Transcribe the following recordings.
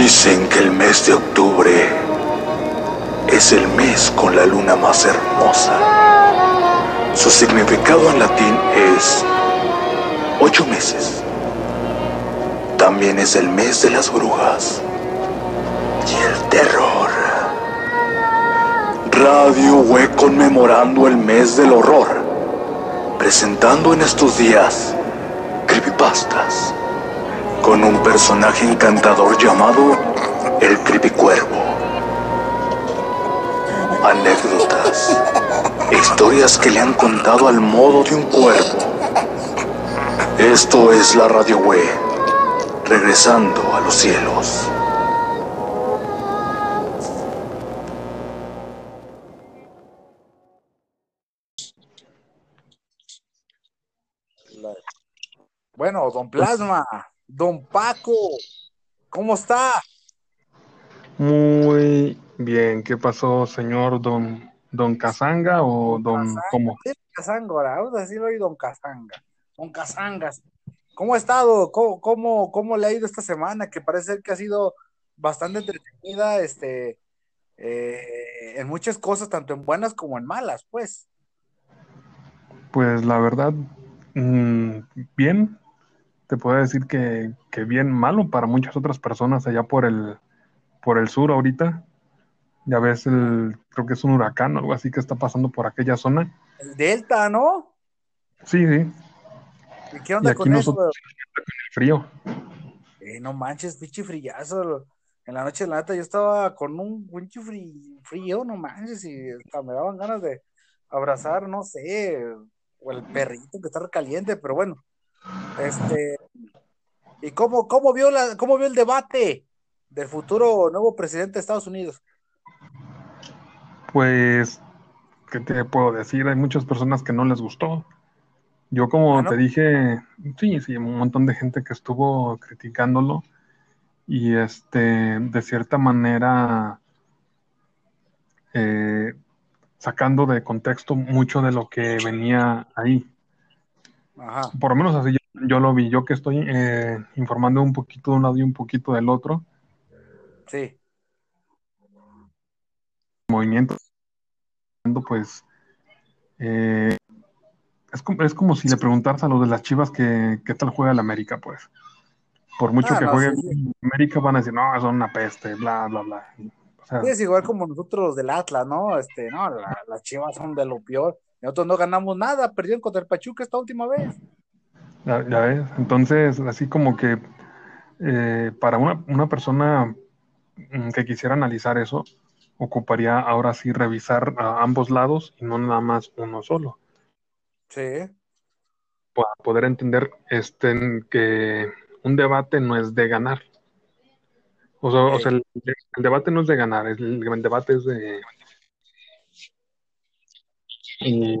Dicen que el mes de octubre es el mes con la luna más hermosa. Su significado en latín es ocho meses. También es el mes de las brujas y el terror. Radio Web conmemorando el mes del horror, presentando en estos días creepypastas con un personaje encantador llamado el Creepycuervo. Anécdotas, historias que le han contado al modo de un cuervo. Esto es la Radio Web, regresando a los cielos. Bueno, don Plasma, don Paco, ¿cómo está? Muy bien, ¿qué pasó, señor don, don Casanga o don cómo? Sí, Casanga, ahora, vamos a decirlo hoy don Casanga, don Casangas. ¿Cómo ha estado? ¿Cómo, cómo, cómo le ha ido esta semana? Que parece ser que ha sido bastante entretenida, este, eh, en muchas cosas, tanto en buenas como en malas, pues. Pues la verdad, mm, bien, te puedo decir que, que, bien malo para muchas otras personas allá por el, por el sur ahorita. Ya ves, el, creo que es un huracán o algo así que está pasando por aquella zona. El Delta, ¿no? Sí, sí. ¿Y qué onda y aquí con eso? nosotros con el frío. Eh, no manches, pinche frillazo. En la noche de la neta yo estaba con un pinche frío, no manches, y hasta me daban ganas de abrazar, no sé, o el perrito que está caliente, pero bueno. Este, ¿y cómo, cómo, vio la, cómo vio el debate del futuro nuevo presidente de Estados Unidos? Pues, ¿qué te puedo decir? Hay muchas personas que no les gustó. Yo, como ¿Ah, no? te dije, sí, sí, un montón de gente que estuvo criticándolo y este, de cierta manera, eh, sacando de contexto mucho de lo que venía ahí. Ajá. Por lo menos así yo, yo lo vi, yo que estoy eh, informando un poquito de un lado y un poquito del otro, Sí. movimiento, pues eh, es, como, es como si le preguntaras a los de las chivas que, qué tal juega el América, pues. Por mucho Ah, que no, juegue sí, sí. América van a decir, no, son una peste, bla, bla, bla. O sea, Sí, es igual como nosotros los del Atlas, ¿no? Este, no, la- las chivas son de lo peor. Nosotros no ganamos nada, perdieron contra el Pachuca esta última vez. ya, ya ves. Entonces, así como que eh, para una, una persona mm, que quisiera analizar eso, ocuparía ahora sí revisar a ambos lados y no nada más uno solo. Sí. Para poder entender este, que un debate no es de ganar. O sea, o sea, el, el debate no es de ganar, el, el debate es de y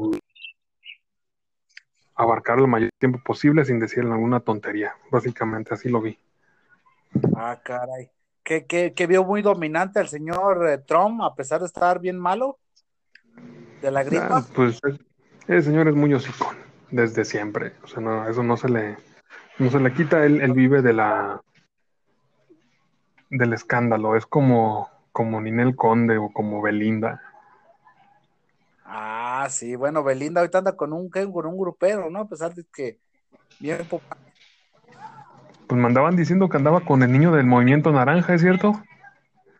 abarcar el mayor tiempo posible sin decir alguna tontería. Básicamente así lo vi. Ah, caray. Que, que, que vio muy dominante al señor eh, Trump, a pesar de estar bien malo de la Ah, gripa. pues es- el señor es muy hocicón desde siempre. O sea, no, eso no se le, no se le quita. Él, él vive de la del escándalo. Es como, como Ninel Conde o como Belinda. Ah, sí, bueno, Belinda ahorita anda con un, con un grupero, ¿no? A pesar de que bien. Pues me andaban diciendo que andaba con el niño del movimiento naranja, ¿es cierto?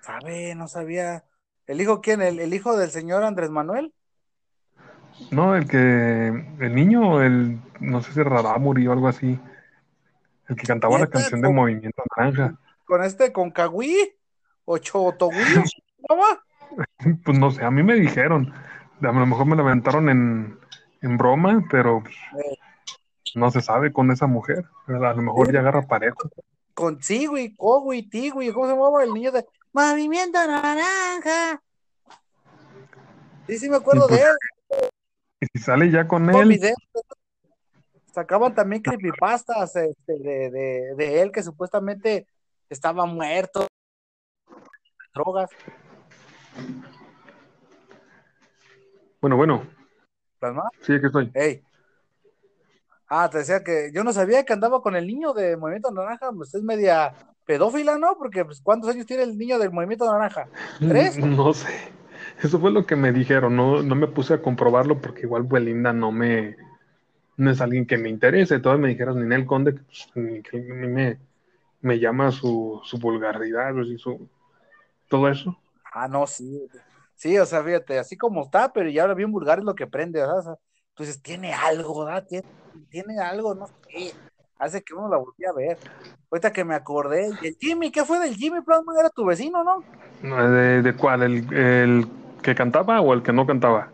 ¿Sabe? No sabía. ¿El hijo quién? ¿El, el hijo del señor Andrés Manuel? No, el que, el niño, el, no sé si Radamuri o algo así, el que cantaba la ¿Neta? canción de ¿Con, Movimiento Naranja. con este, con Cagüí? ¿O Chotogüí? ¿Cómo? Pues no sé, a mí me dijeron, a lo mejor me la aventaron en, en broma, pero pues, Eh, no se sabe con esa mujer. A lo mejor sí, ya agarra parejo. con Tigui, Cogui, Tigui, ¿cómo se llamaba el niño de Movimiento Naranja? Sí, sí me acuerdo de pues, él. y si sale ya con él, sacaban también creepypastas este, de, de, de él que supuestamente estaba muerto, drogas. Bueno, bueno, ¿Plasma? sí, aquí estoy. Ey. Ah, te decía que yo no sabía que andaba con el niño de Movimiento Naranja, pues es media pedófila, ¿no? Porque, pues, ¿cuántos años tiene el niño del movimiento naranja? ¿Tres? No sé. Eso fue lo que me dijeron. No, no me puse a comprobarlo porque igual Belinda no me. No es alguien que me interese. Todos me dijeron Ninel Conde, que, pues, ni que ni me, me llama su, su vulgaridad y su. Todo eso. Ah, no, sí. Sí, o sea, fíjate, así como está, pero ya ahora bien vulgar es lo que prende, sea, entonces tiene algo, ¿verdad? Tiene, tiene algo, no sé. Hace que uno la volví a ver. Ahorita que me acordé. ¿Y el Jimmy? ¿Qué fue del Jimmy Plasma? Era tu vecino, ¿no? ¿De, de cuál? ¿El, ¿El que cantaba o el que no cantaba?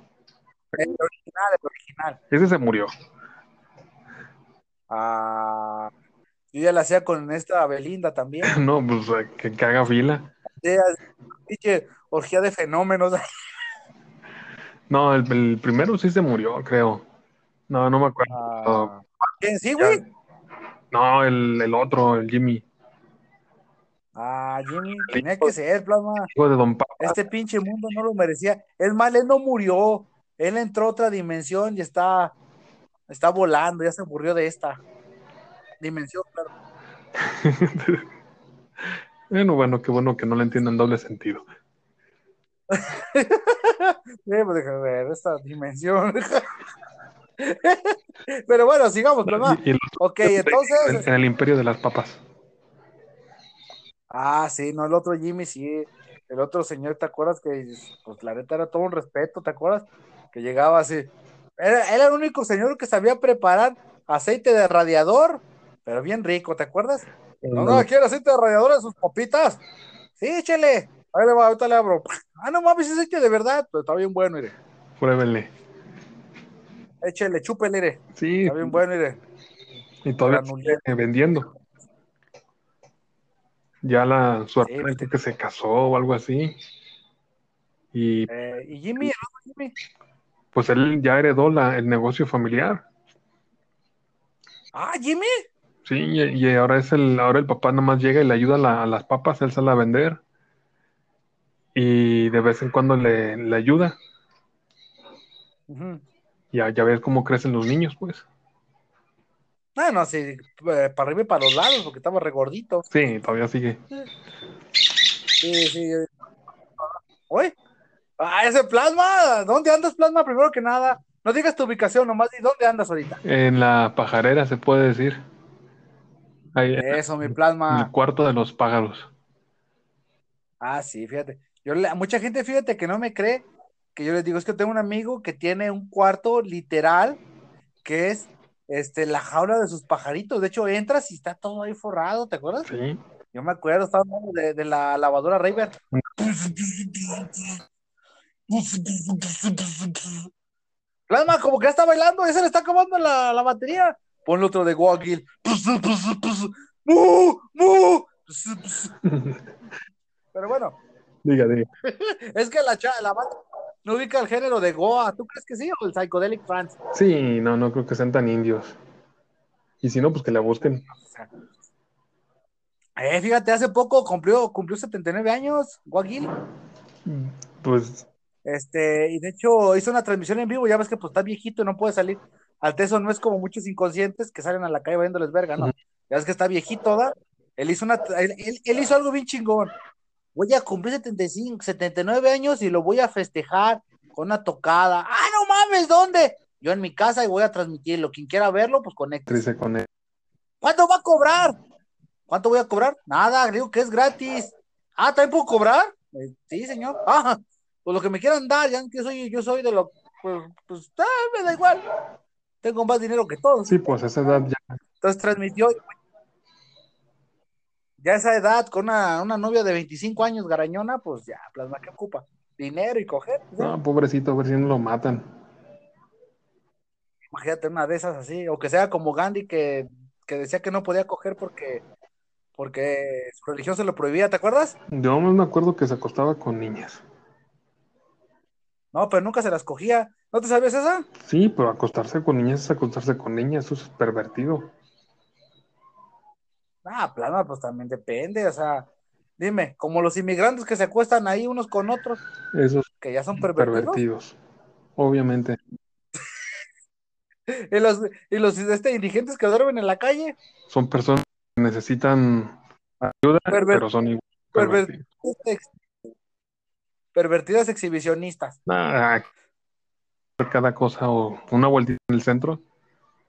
El original, el original. Ese se murió. Ah, yo ya la hacía con esta Belinda también. No, pues que, que haga fila. Sí, pinche orgía de fenómenos. No, el, el primero sí se murió, creo. No, no me acuerdo. Ah, ¿Quién sí, güey? No, el, el otro, el Jimmy. Ah, Jimmy, tenía que ser, plasma. Hijo de Don Papa. Este pinche mundo no lo merecía. Es más, él no murió. Él entró a otra dimensión y está, está volando, ya se aburrió de esta dimensión, claro. Bueno, bueno, qué bueno que no le entiendan doble sentido. Déjame ver, esta dimensión. Pero bueno, sigamos, Ok, entonces. en el imperio de las papas. Ah, sí, no, el otro Jimmy, sí. El otro señor, ¿te acuerdas que, pues la neta era todo un respeto, ¿te acuerdas? Que llegaba así. Era, era el único señor que sabía preparar aceite de radiador, pero bien rico, ¿te acuerdas? No, no, ¿quiere aceite de radiador en sus papitas? Sí, échele. Ahí le va, ahorita le abro. Ah, no mames, es aceite de verdad, pero está bien bueno, mire. Pruébenle. Échele, chúpele, mire. Sí, Está bien bueno, mire. y todavía sigue vendiendo. Ya la, su Sí, pues, que se casó o algo así. Y Eh, y Jimmy, otro Jimmy. pues él ya heredó la, el negocio familiar. Ah, Jimmy. Sí, y, y ahora es el, ahora el papá nomás llega y le ayuda la- a las papas, él sale a vender. Y de vez en cuando le, le ayuda. Ujú. Ya, ya ves cómo crecen los niños, pues. Ah, no, sí, eh, para arriba y para los lados, porque estaba regordito. Sí, todavía sigue. Sí, sí. Oye, ah, ese plasma, ¿dónde andas, plasma? Primero que nada, no digas tu ubicación, nomás di dónde andas ahorita. En la pajarera se puede decir. Ahí, en Eso, mi el plasma. cuarto de los pájaros. Ah, sí, fíjate. Yo le- a mucha gente, fíjate, que no me cree, que yo les digo, es que tengo un amigo que tiene un cuarto literal, que es este, la jaula de sus pajaritos. De hecho, entras y está todo ahí forrado, ¿te acuerdas? Sí. Yo me acuerdo, estaba hablando de, de la lavadora Raver. Plasma, como que ya está bailando, ya se le está acabando la, la batería. Ponle otro de. ¡Mu! Pero bueno, Diga, diga. es que la, la banda no ubica el género de Goa. ¿Tú crees que sí? O el Psychedelic Trance. Sí, no, no creo que sean tan indios. Y si no, pues que la busquen. Eh, fíjate, hace poco cumplió, cumplió 79 años, Wagil. Pues Este, y de hecho hizo una transmisión en vivo, ya ves que pues está viejito y no puede salir. Al teso no es como muchos inconscientes que salen a la calle valiéndoles verga, no. Ya ves que está viejito, ¿da? Él hizo una, él, él- él hizo algo bien chingón. Voy a cumplir 75, 79 años y lo voy a festejar con una tocada. ¡Ah, no mames! ¿Dónde? Yo en mi casa y voy a transmitirlo. Quien quiera verlo, pues conecte. triste con él. ¿Cuánto va a cobrar? ¿Cuánto voy a cobrar? Nada, digo que es gratis. Ah, ¿también puedo cobrar? Eh, sí, señor. Ah, pues lo que me quieran dar, ya que soy, yo soy de lo, pues, pues ah, me da igual. Tengo más dinero que todos. Sí, pues a esa edad ya. Entonces transmitió. Ya a esa edad, con una, una novia de 25 años, garañona, pues ya, plasma que ocupa. Dinero y coger. pues, ya. No, pobrecito, a ver si no lo matan. Imagínate una de esas así. O que sea como Gandhi que, que decía que no podía coger porque, porque su religión se lo prohibía, ¿te acuerdas? Yo no me acuerdo que se acostaba con niñas. No, pero nunca se las cogía. ¿No te sabías esa? Sí, pero acostarse con niñas es acostarse con niñas, eso es pervertido. Ah, plasma, pues también depende, o sea, dime, como los inmigrantes que se acuestan ahí unos con otros, Esos que ya son pervertidos, pervertidos. Obviamente. y los, y los este, indigentes que duermen en la calle, Son personas que necesitan Ayuda, Perver- pero son igual. perver- pervertidas exhibicionistas. Ah, cada cosa o una vueltita en el centro.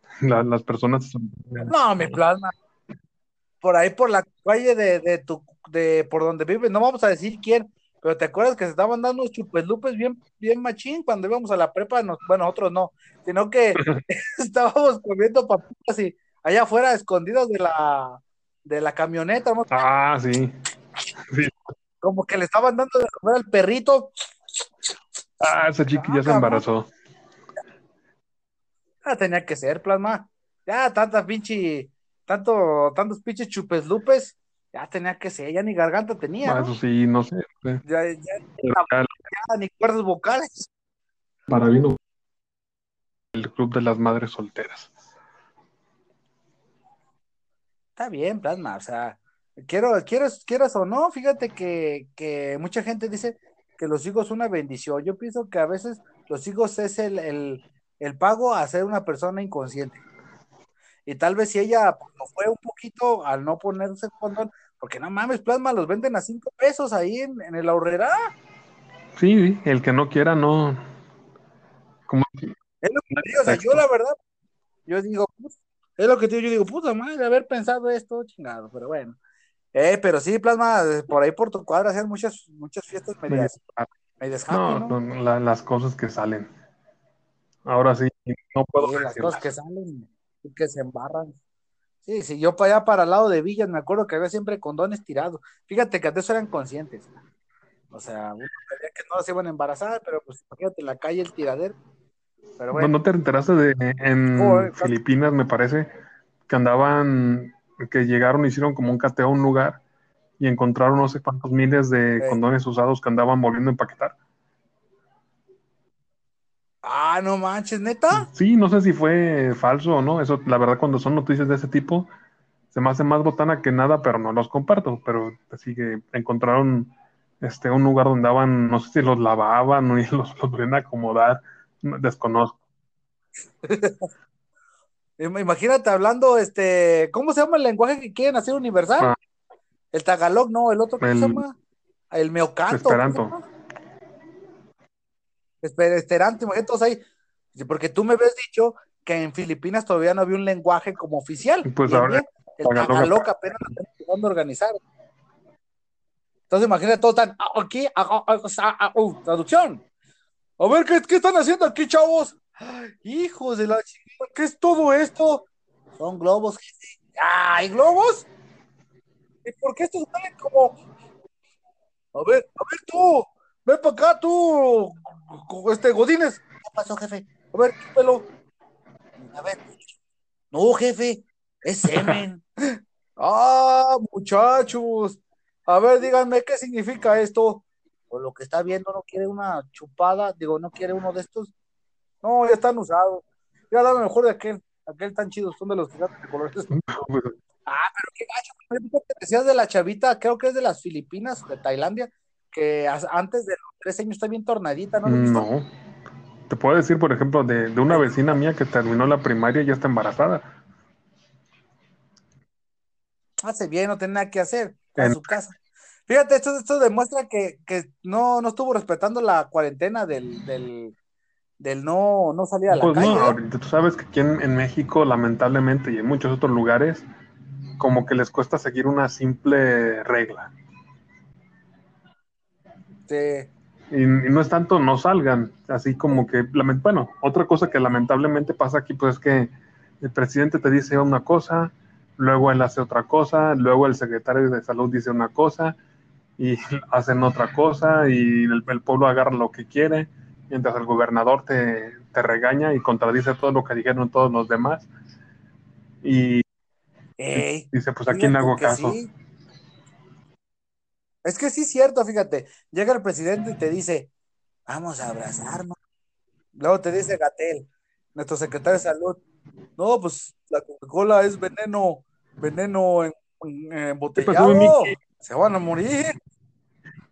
La- las personas son- No, mi plasma. Por ahí por la calle de, de tu de por donde vives, no vamos a decir quién, pero te acuerdas que se estaban dando unos chupelupes bien, bien machín cuando íbamos a la prepa, nos- bueno, nosotros no, sino que estábamos comiendo papitas y allá afuera escondidos de la de la camioneta, ¿no? Ah, sí. como que le estaban dando de comer al perrito. Ah, esa chica ya se Ah, embarazó. Ah, tenía que ser, plasma. Ya, tanta pinche, tanto, tantos pinches chupeslupes, ya tenía que ser, ya ni garganta tenía, Ah, ¿no? eso sí, no sé. Ya, ya, Pero ya ya ni cuerdas vocales. para vino el club de las madres solteras. Está bien, plasma, o sea, quiero, quieres, quieras o no, fíjate que, que mucha gente dice que los hijos son una bendición. Yo pienso que a veces los hijos es el, el, el pago a ser una persona inconsciente. Y tal vez si ella pues, no fue un poquito al no ponerse condón, porque no mames, plasma, los venden a cinco pesos ahí en, en el ahorrera. Sí, sí, el que no quiera, no. Como Es lo que te digo, o sea, yo la verdad, yo digo, pues, es lo que te digo, yo digo, puta madre, haber pensado esto, chingado, pero bueno. Eh, pero sí, plasma, por ahí por tu cuadra hacían muchas, muchas fiestas medias, medias no, ¿no? no, la- las cosas que salen. Ahora sí, no puedo Sí, las cosas que salen que se embarran. Sí, sí, yo para allá, para el lado de Villas, me acuerdo que había siempre condones tirados. Fíjate que antes eran conscientes. O sea, uno sabía que no se iban a embarazar, pero pues imagínate la calle, el tiradero. Pero ¿No, bueno, no te enteraste de en Joder, casi- Filipinas, me parece, que andaban, que llegaron, hicieron como un cateo a un lugar y encontraron no sé cuántos miles de condones usados que andaban volviendo a empaquetar? Ah, no manches, neta. Sí, no sé si fue falso o no. Eso, la verdad, cuando son noticias de ese tipo, se me hace más botana que nada, pero no los comparto. Pero así que encontraron este un lugar donde daban, no sé si los lavaban o los, los volvían a acomodar, no- desconozco. Im- Imagínate hablando, este, ¿cómo se llama el lenguaje que quieren hacer universal? Ah. El tagalog, no, el otro, ¿cómo El- se llama? El meocanto. Esperanto. ¿Cómo se llama? Esper- Esperanto, imagínate todos ahí. Porque tú me habías dicho que en Filipinas todavía no había un lenguaje como oficial. Pues ahora- el tagalog apenas lo están a organizar. Entonces imagínate todos están ah, aquí, ah, ah, uh, traducción. A ver, ¿qué, qué están haciendo aquí, chavos? Hijos de la chingada, ¿qué es todo esto? Son globos. ¡Ay, globos! ¿Y por qué estos salen como.? A ver, a ver tú, ven para acá tú, este Godínez. ¿Qué pasó, jefe? A ver, quítalo. A ver. No, jefe, es semen. ah, muchachos. A ver, díganme qué significa esto. Por lo que está viendo, no quiere una chupada, digo, no quiere uno de estos. No, ya están usados. Ya dame mejor de aquel, aquel tan chido, son de los gigantes de colores. Pues, Ah, pero qué gacho. Que decías de la chavita, creo que es de las Filipinas, de Tailandia, antes de los tres años está bien tornadita, ¿no? No. Te puedo decir, por ejemplo, de, de una vecina mía que terminó la primaria y ya está embarazada. Hace bien, no tiene nada que hacer en En- su casa. Fíjate, esto, esto demuestra que, que no, no estuvo respetando la cuarentena del, del, del no, no salir a la Pues calle. no, ahorita tú sabes que aquí en, en México, lamentablemente, y en muchos otros lugares, como que les cuesta seguir una simple regla. Este, Y, y no es tanto no salgan, así como que, bueno, otra cosa que lamentablemente pasa aquí, pues es que el presidente te dice una cosa, luego él hace otra cosa, luego el secretario de salud dice una cosa y hacen otra cosa y el, el pueblo agarra lo que quiere, mientras el gobernador te, te regaña y contradice todo lo que dijeron todos los demás. Y ey, dice, pues a quién hago caso. sí. Es que sí es cierto, fíjate. Llega el presidente y te dice, vamos a abrazarnos. Luego te dice Gatel, nuestro secretario de salud, no, pues la Coca-Cola es veneno, veneno en, en- embotellado. Se van a morir.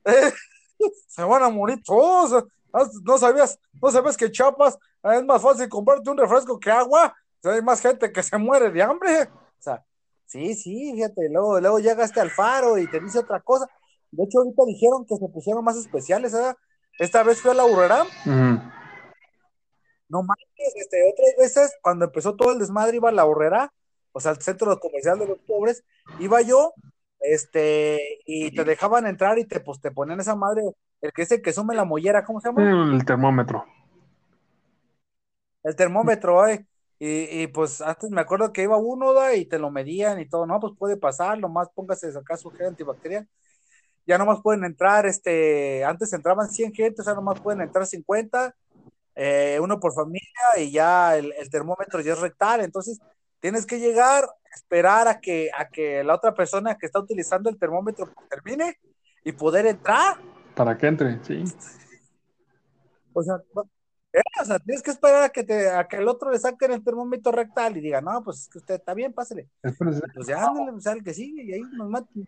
Eh, Se van a morir todos. Ah, No sabías, no sabes que Chiapas es más fácil comprarte un refresco que agua. Hay más gente que se muere de hambre. O sea, Sí, sí, fíjate, luego, luego llegaste al faro y te dice otra cosa. De hecho, ahorita dijeron que se pusieron más especiales, ¿verdad? Esta vez fue a la Urrera. No manches, este, otras veces, cuando empezó todo el desmadre, iba a la Urrera, o sea, al centro comercial de los pobres, iba yo, este, y te dejaban entrar y te, pues, te ponían esa madre, el que es el que sume la mollera, ¿cómo se llama? El termómetro. El termómetro, eh. Y, y, pues antes me acuerdo que iba uno ¿da? y te lo medían y todo, no, pues puede pasar, nomás póngase acá su gel antibacterial. Ya nomás pueden entrar, este, antes entraban 100 gente, o sea, nomás pueden entrar 50, eh, uno por familia y ya el, el, termómetro ya es rectal, entonces tienes que llegar, esperar a que, a que la otra persona que está utilizando el termómetro termine y poder entrar. Para que entre, sí. O sea, eh, o sea, tienes que esperar a que, te, a que el otro le saquen el termómetro rectal y diga, no, pues es que usted está bien, pásele. Pues ya, ándale, o sea, el que sigue y ahí nos matan.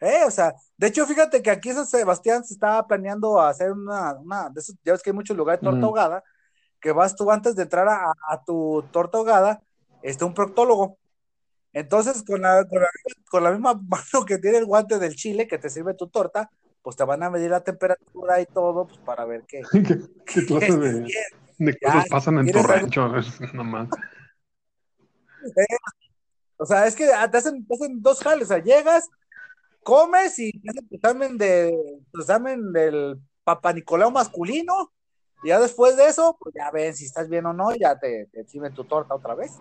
Eh, o sea, de hecho, fíjate que aquí en San Sebastián se estaba planeando hacer una, una de esos, ya ves que hay muchos lugares de torta ahogada, mm. que vas tú antes de entrar a, a tu torta ahogada, está un proctólogo. Entonces, con la, con la, con, la, misma mano que tiene el guante del chile que te sirve tu torta, pues te van a medir la temperatura y todo, pues para ver qué. ¿Qué, qué clase de, de, cosas ya, pasan en tu rancho? Nomás. Eh, o sea, es que te hacen, te hacen dos jales, o sea, llegas, comes y te hacen tu examen, de, tu examen del Papa Nicolau masculino, y ya después de eso, pues ya ven si estás bien o no, ya te, te sirven tu torta otra vez.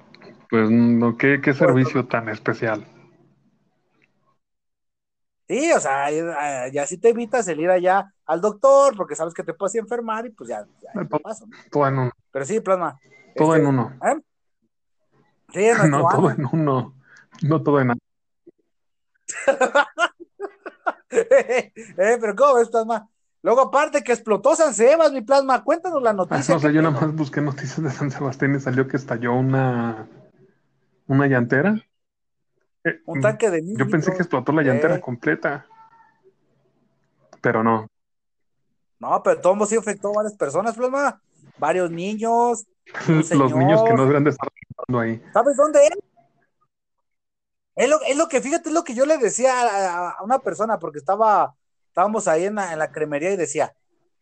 Pues no, qué, qué servicio tan especial. Sí, o sea, ya si te evitas el ir allá al doctor, porque sabes que te puedes enfermar y pues ya, ya todo, paso, ¿no? todo, en uno. Pero sí, plasma. Todo este, en uno. ¿eh? Sí, no, todo en uno. No todo en nada. eh, pero ¿cómo ves, plasma? Luego, aparte que explotó San Sebas, mi plasma, cuéntanos la noticia. Ah, no, o sea, yo nada más busqué noticias de San Sebastián y salió que estalló una, una llantera. Eh, un tanque de niños. Yo pensé que explotó la llantera eh. completa. Pero no. No, pero todo sí afectó a varias personas, plasma. Varios niños. Los niños que no deberían de estar ahí. ¿Sabes dónde es? Es lo, es lo que, fíjate, es lo que yo le decía a, a una persona, porque estaba, estábamos ahí en la, en la cremería y decía,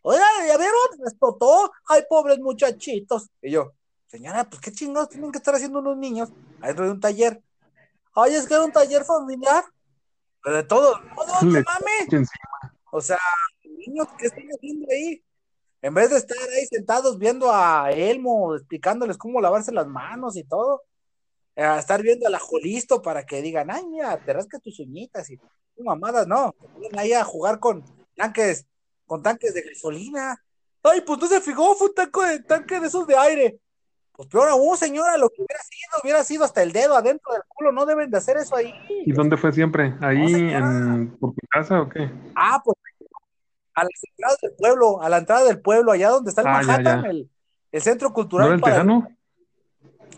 oiga, ¿ya vieron? Explotó, ay, pobres muchachitos. Y yo, señora, pues qué chingados tienen que estar haciendo unos niños adentro de un taller. Ay, es que era un taller familiar. Pero de todo, no, no, mames. O sea, niños, ¿qué están haciendo ahí? En vez de estar ahí sentados viendo a Elmo, explicándoles cómo lavarse las manos y todo, a estar viendo al ajolisto para que digan, ay, mira, te rascas tus uñitas y tu mamadas, no, te ahí a jugar con tanques, con tanques de gasolina. Ay, pues no se fijó, fue un tanque de, tanque de esos de aire. Pues peor aún, señora, lo que hubiera sido, hubiera sido hasta el dedo adentro del culo, no deben de hacer eso ahí. ¿Y dónde fue siempre? ¿Ahí no, en, por tu casa o qué? Ah, pues a las entradas del pueblo, a la entrada del pueblo, allá donde está el Ah, Manhattan, ya. El, el centro cultural. ¿No era el para- tejano?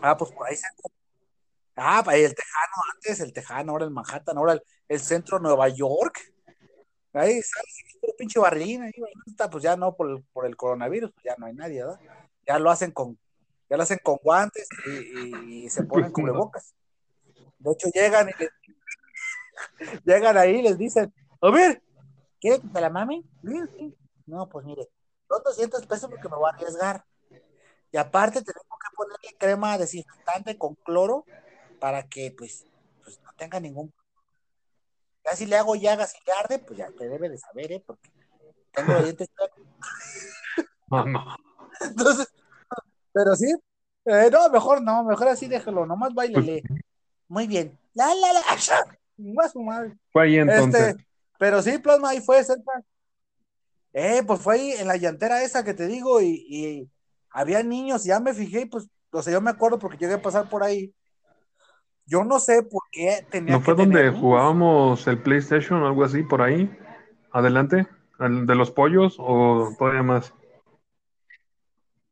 Ah, pues por ahí se Ah, el Tejano antes, el Tejano, ahora el Manhattan, ahora el, el centro Nueva York. Ahí y puro pinche barrilín, ahí, pues ya no por el, por el coronavirus, pues ya no hay nadie, ¿verdad? Ya lo hacen con, ya lo hacen con guantes y, se ponen cubrebocas. De hecho, llegan y les, llegan ahí y les dicen, a ver, ¿quiere que te la mame? No, pues mire, son 200 pesos porque me voy a arriesgar. Y aparte tenemos que ponerle crema desinfectante con cloro para que pues, pues no tenga ningún ya si le hago llagas y le arde, pues ya te debe de saber, ¿eh? Porque tengo los dientes no. Entonces, pero sí, eh, no, mejor no, mejor así déjalo, nomás bailele. Muy bien. La, la, la. ¡Mua su madre! Fue ahí entonces. Este, pero sí, plasma, ahí fue cerca. Eh, pues fue ahí en la llantera esa que te digo, y, y había niños, ya me fijé, pues, o sea, yo me acuerdo porque llegué a pasar por ahí. Yo no sé por qué tenía ¿No fue que donde tener jugábamos el PlayStation o algo así por ahí? Adelante. ¿El de los pollos o todavía más?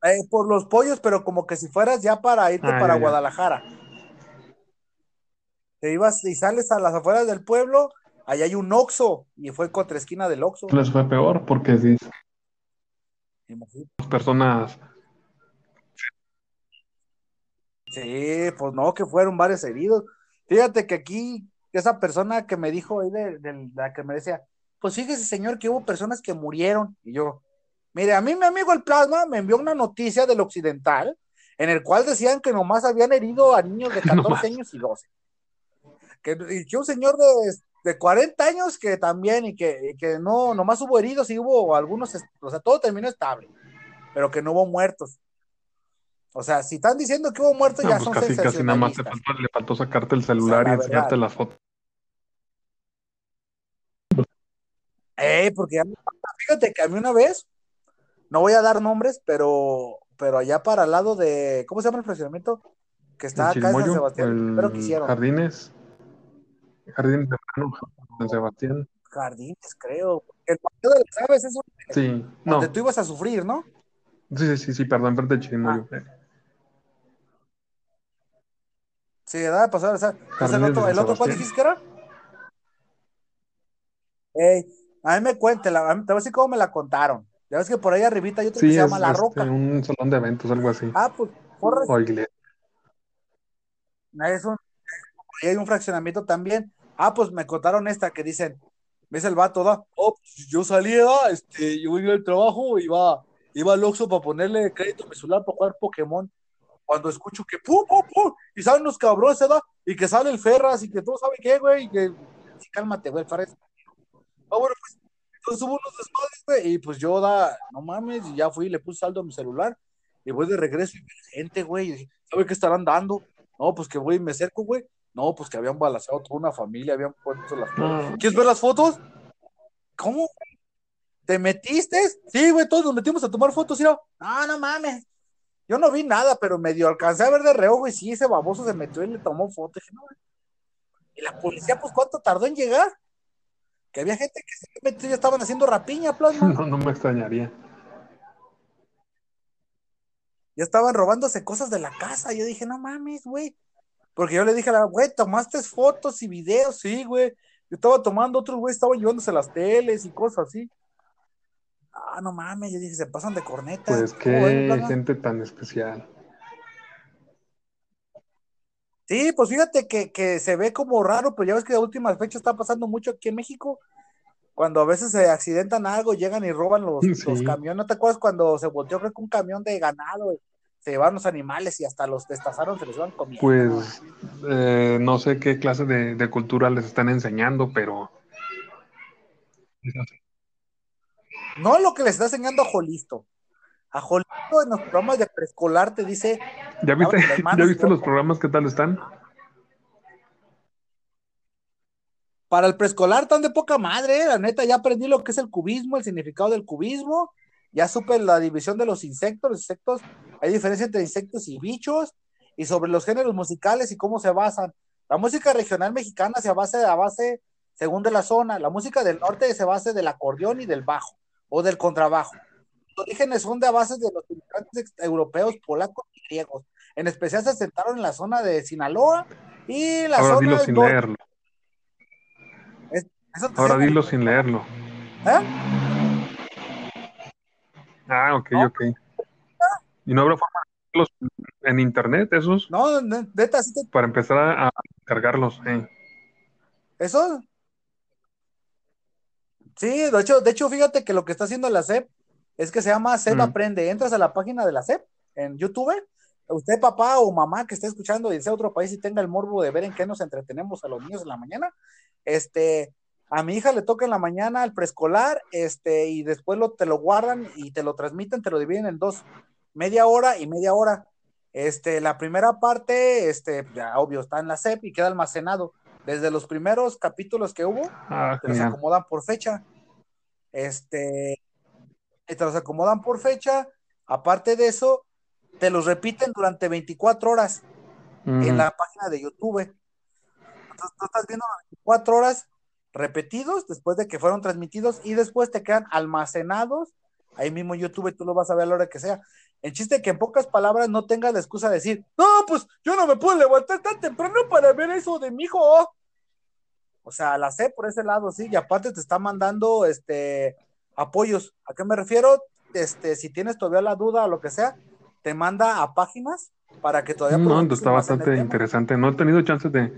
Eh, por los pollos, pero como que si fueras ya para irte Ah, para ya, ya. Guadalajara. Te ibas y sales a las afueras del pueblo, allá hay un Oxxo, y fue contra esquina del Oxxo. Les fue peor porque sí, Imagínate. personas Sí, pues no, que fueron varios heridos. Fíjate que aquí, esa persona que me dijo ahí de, de la que me decía, pues fíjese, señor, que hubo personas que murieron. Y yo, mire, a mí mi amigo el Plasma me envió una noticia del Occidental en el cual decían que nomás habían herido a niños de 14 años y 12. Que, y que un señor de, de 40 años que también, y que, y que no, nomás hubo heridos y hubo algunos, o sea, todo terminó estable, pero que no hubo muertos. O sea, si están diciendo que hubo muertos, No, ya pues son casi, casi nada más faltó, le faltó sacarte el celular la y enseñarte verdad. las fotos. Eh, porque ya fíjate que a mí una vez, no voy a dar nombres, pero, pero allá para el lado de, ¿cómo se llama el fraccionamiento? Que está acá en San Sebastián, primero que hicieron. Jardines, Jardines de San Sebastián. Jardines, creo. El partido de las aves es un- Sí, no, donde tú ibas a sufrir, ¿no? sí, sí, sí, perdón, frente al Chirimoyo. Eh, Sí, da de pasar, o sea, entonces el otro, el otro, ¿cuál dijiste que era? Ey, a mí me cuente, la, a mí- te voy a decir cómo me la contaron. Ya ves que por ahí arribita hay otro que Sí, se es llama La este, Roca. un salón de eventos, algo así. Ah, pues, por O iglesia. es un, hay un fraccionamiento también. Ah, pues me contaron esta que dicen, ves el vato, da, oh, pues yo salía, este, yo iba al trabajo, iba, iba al Oxxo para ponerle crédito a mi celular para jugar Pokémon. Cuando escucho que pum, pum, pum, y salen los cabrones, ¿da? Y que sale el Ferras, y que todo sabe qué, güey, y que, sí, cálmate, güey, Ferras. Ah, bueno, pues, entonces hubo unos desmadres, güey, y pues yo da, no mames, y ya fui y le puse saldo a mi celular, y voy de regreso y gente, güey, ¿sabe qué estarán dando? No, pues que voy y me acerco, güey. No, pues que habían balaseado toda una familia, habían puesto las No, ¿Quieres ver las fotos? ¿Cómo? ¿Te metiste? Sí, güey, todos nos metimos a tomar fotos, ¿sí? No, no mames. Yo no vi nada, pero medio alcancé a ver de reojo y sí, ese baboso se metió y le tomó foto. Dije, no. Y la policía, pues, ¿cuánto tardó en llegar? Que había gente que se metió y estaban haciendo rapiña, plasma. no, no me extrañaría. Ya estaban robándose cosas de la casa. Yo dije, no mames, güey. Porque yo le dije a la, güey, ¿tomaste fotos y videos? Sí, güey. Yo estaba tomando, otros güey estaban llevándose las teles y cosas así. Ah, no mames, yo dije, se pasan de corneta. Pues ¿Cómo ven, qué gente tan especial. Sí, pues fíjate que, que se ve como raro, pero ya ves que a últimas fechas está pasando mucho aquí en México. Cuando a veces se accidentan algo, llegan y roban los, Sí. los camiones. ¿No te acuerdas cuando se volteó, creo que un camión de ganado? y Se llevaron los animales y hasta los destazaron, se los iban comiendo. Pues eh, no sé qué clase de, de cultura les están enseñando, pero es así. No lo que les está enseñando a Jolisto. A Jolisto en los programas de preescolar te dice, ¿Ya viste, manos, ¿ya viste ¿no? los programas qué tal están? para el preescolar tan de poca madre, la neta, ya aprendí lo que es el cubismo, el significado del cubismo, ya supe la división de los insectos, los insectos, hay diferencia entre insectos y bichos, y sobre los géneros musicales y cómo se basan. La música regional mexicana se basa a base, según de la zona, la música del norte se basa del acordeón y del bajo, o del contrabajo. Los orígenes son de a base de los inmigrantes europeos, polacos y griegos. En especial se asentaron en la zona de Sinaloa y la Ahora zona dilo sin norte. leerlo. Ahora enseña- dilo sin leerlo. ¿Eh? Ah, ok, No. ok. ¿Y no habrá forma de verlos en internet esos? No, ne- neta, sí te- Para empezar a, a cargarlos. eh. eso. Sí, de hecho, de hecho, fíjate que lo que está haciendo la SEP es que se llama SEP Mm. Aprende. Entras a la página de la SEP en YouTube. Usted, papá o mamá que esté escuchando y sea otro país y tenga el morbo de ver en qué nos entretenemos a los niños en la mañana, este, a mi hija le toca en la mañana el preescolar, este, y después lo, te lo guardan y te lo transmiten, te lo dividen en dos, media hora y media hora. Este, la primera parte, este, ya obvio, está en la SEP y queda almacenado. Desde los primeros capítulos que hubo, Ah, te los acomodan por fecha. Este, te los acomodan por fecha. Aparte de eso, te los repiten durante 24 horas en la página de YouTube. Entonces tú estás viendo las 24 horas repetidos después de que fueron transmitidos y después te quedan almacenados ahí mismo en YouTube tú lo vas a ver a la hora que sea. El chiste es que en pocas palabras no tengas la excusa de decir, no, pues yo no me puedo levantar tan temprano para ver eso de mi hijo. O sea, la sé por ese lado, sí, y aparte te está mandando este apoyos. ¿A qué me refiero? Este, si tienes todavía la duda o lo que sea, te manda a páginas para que todavía No, está bastante interesante. No he tenido chance de,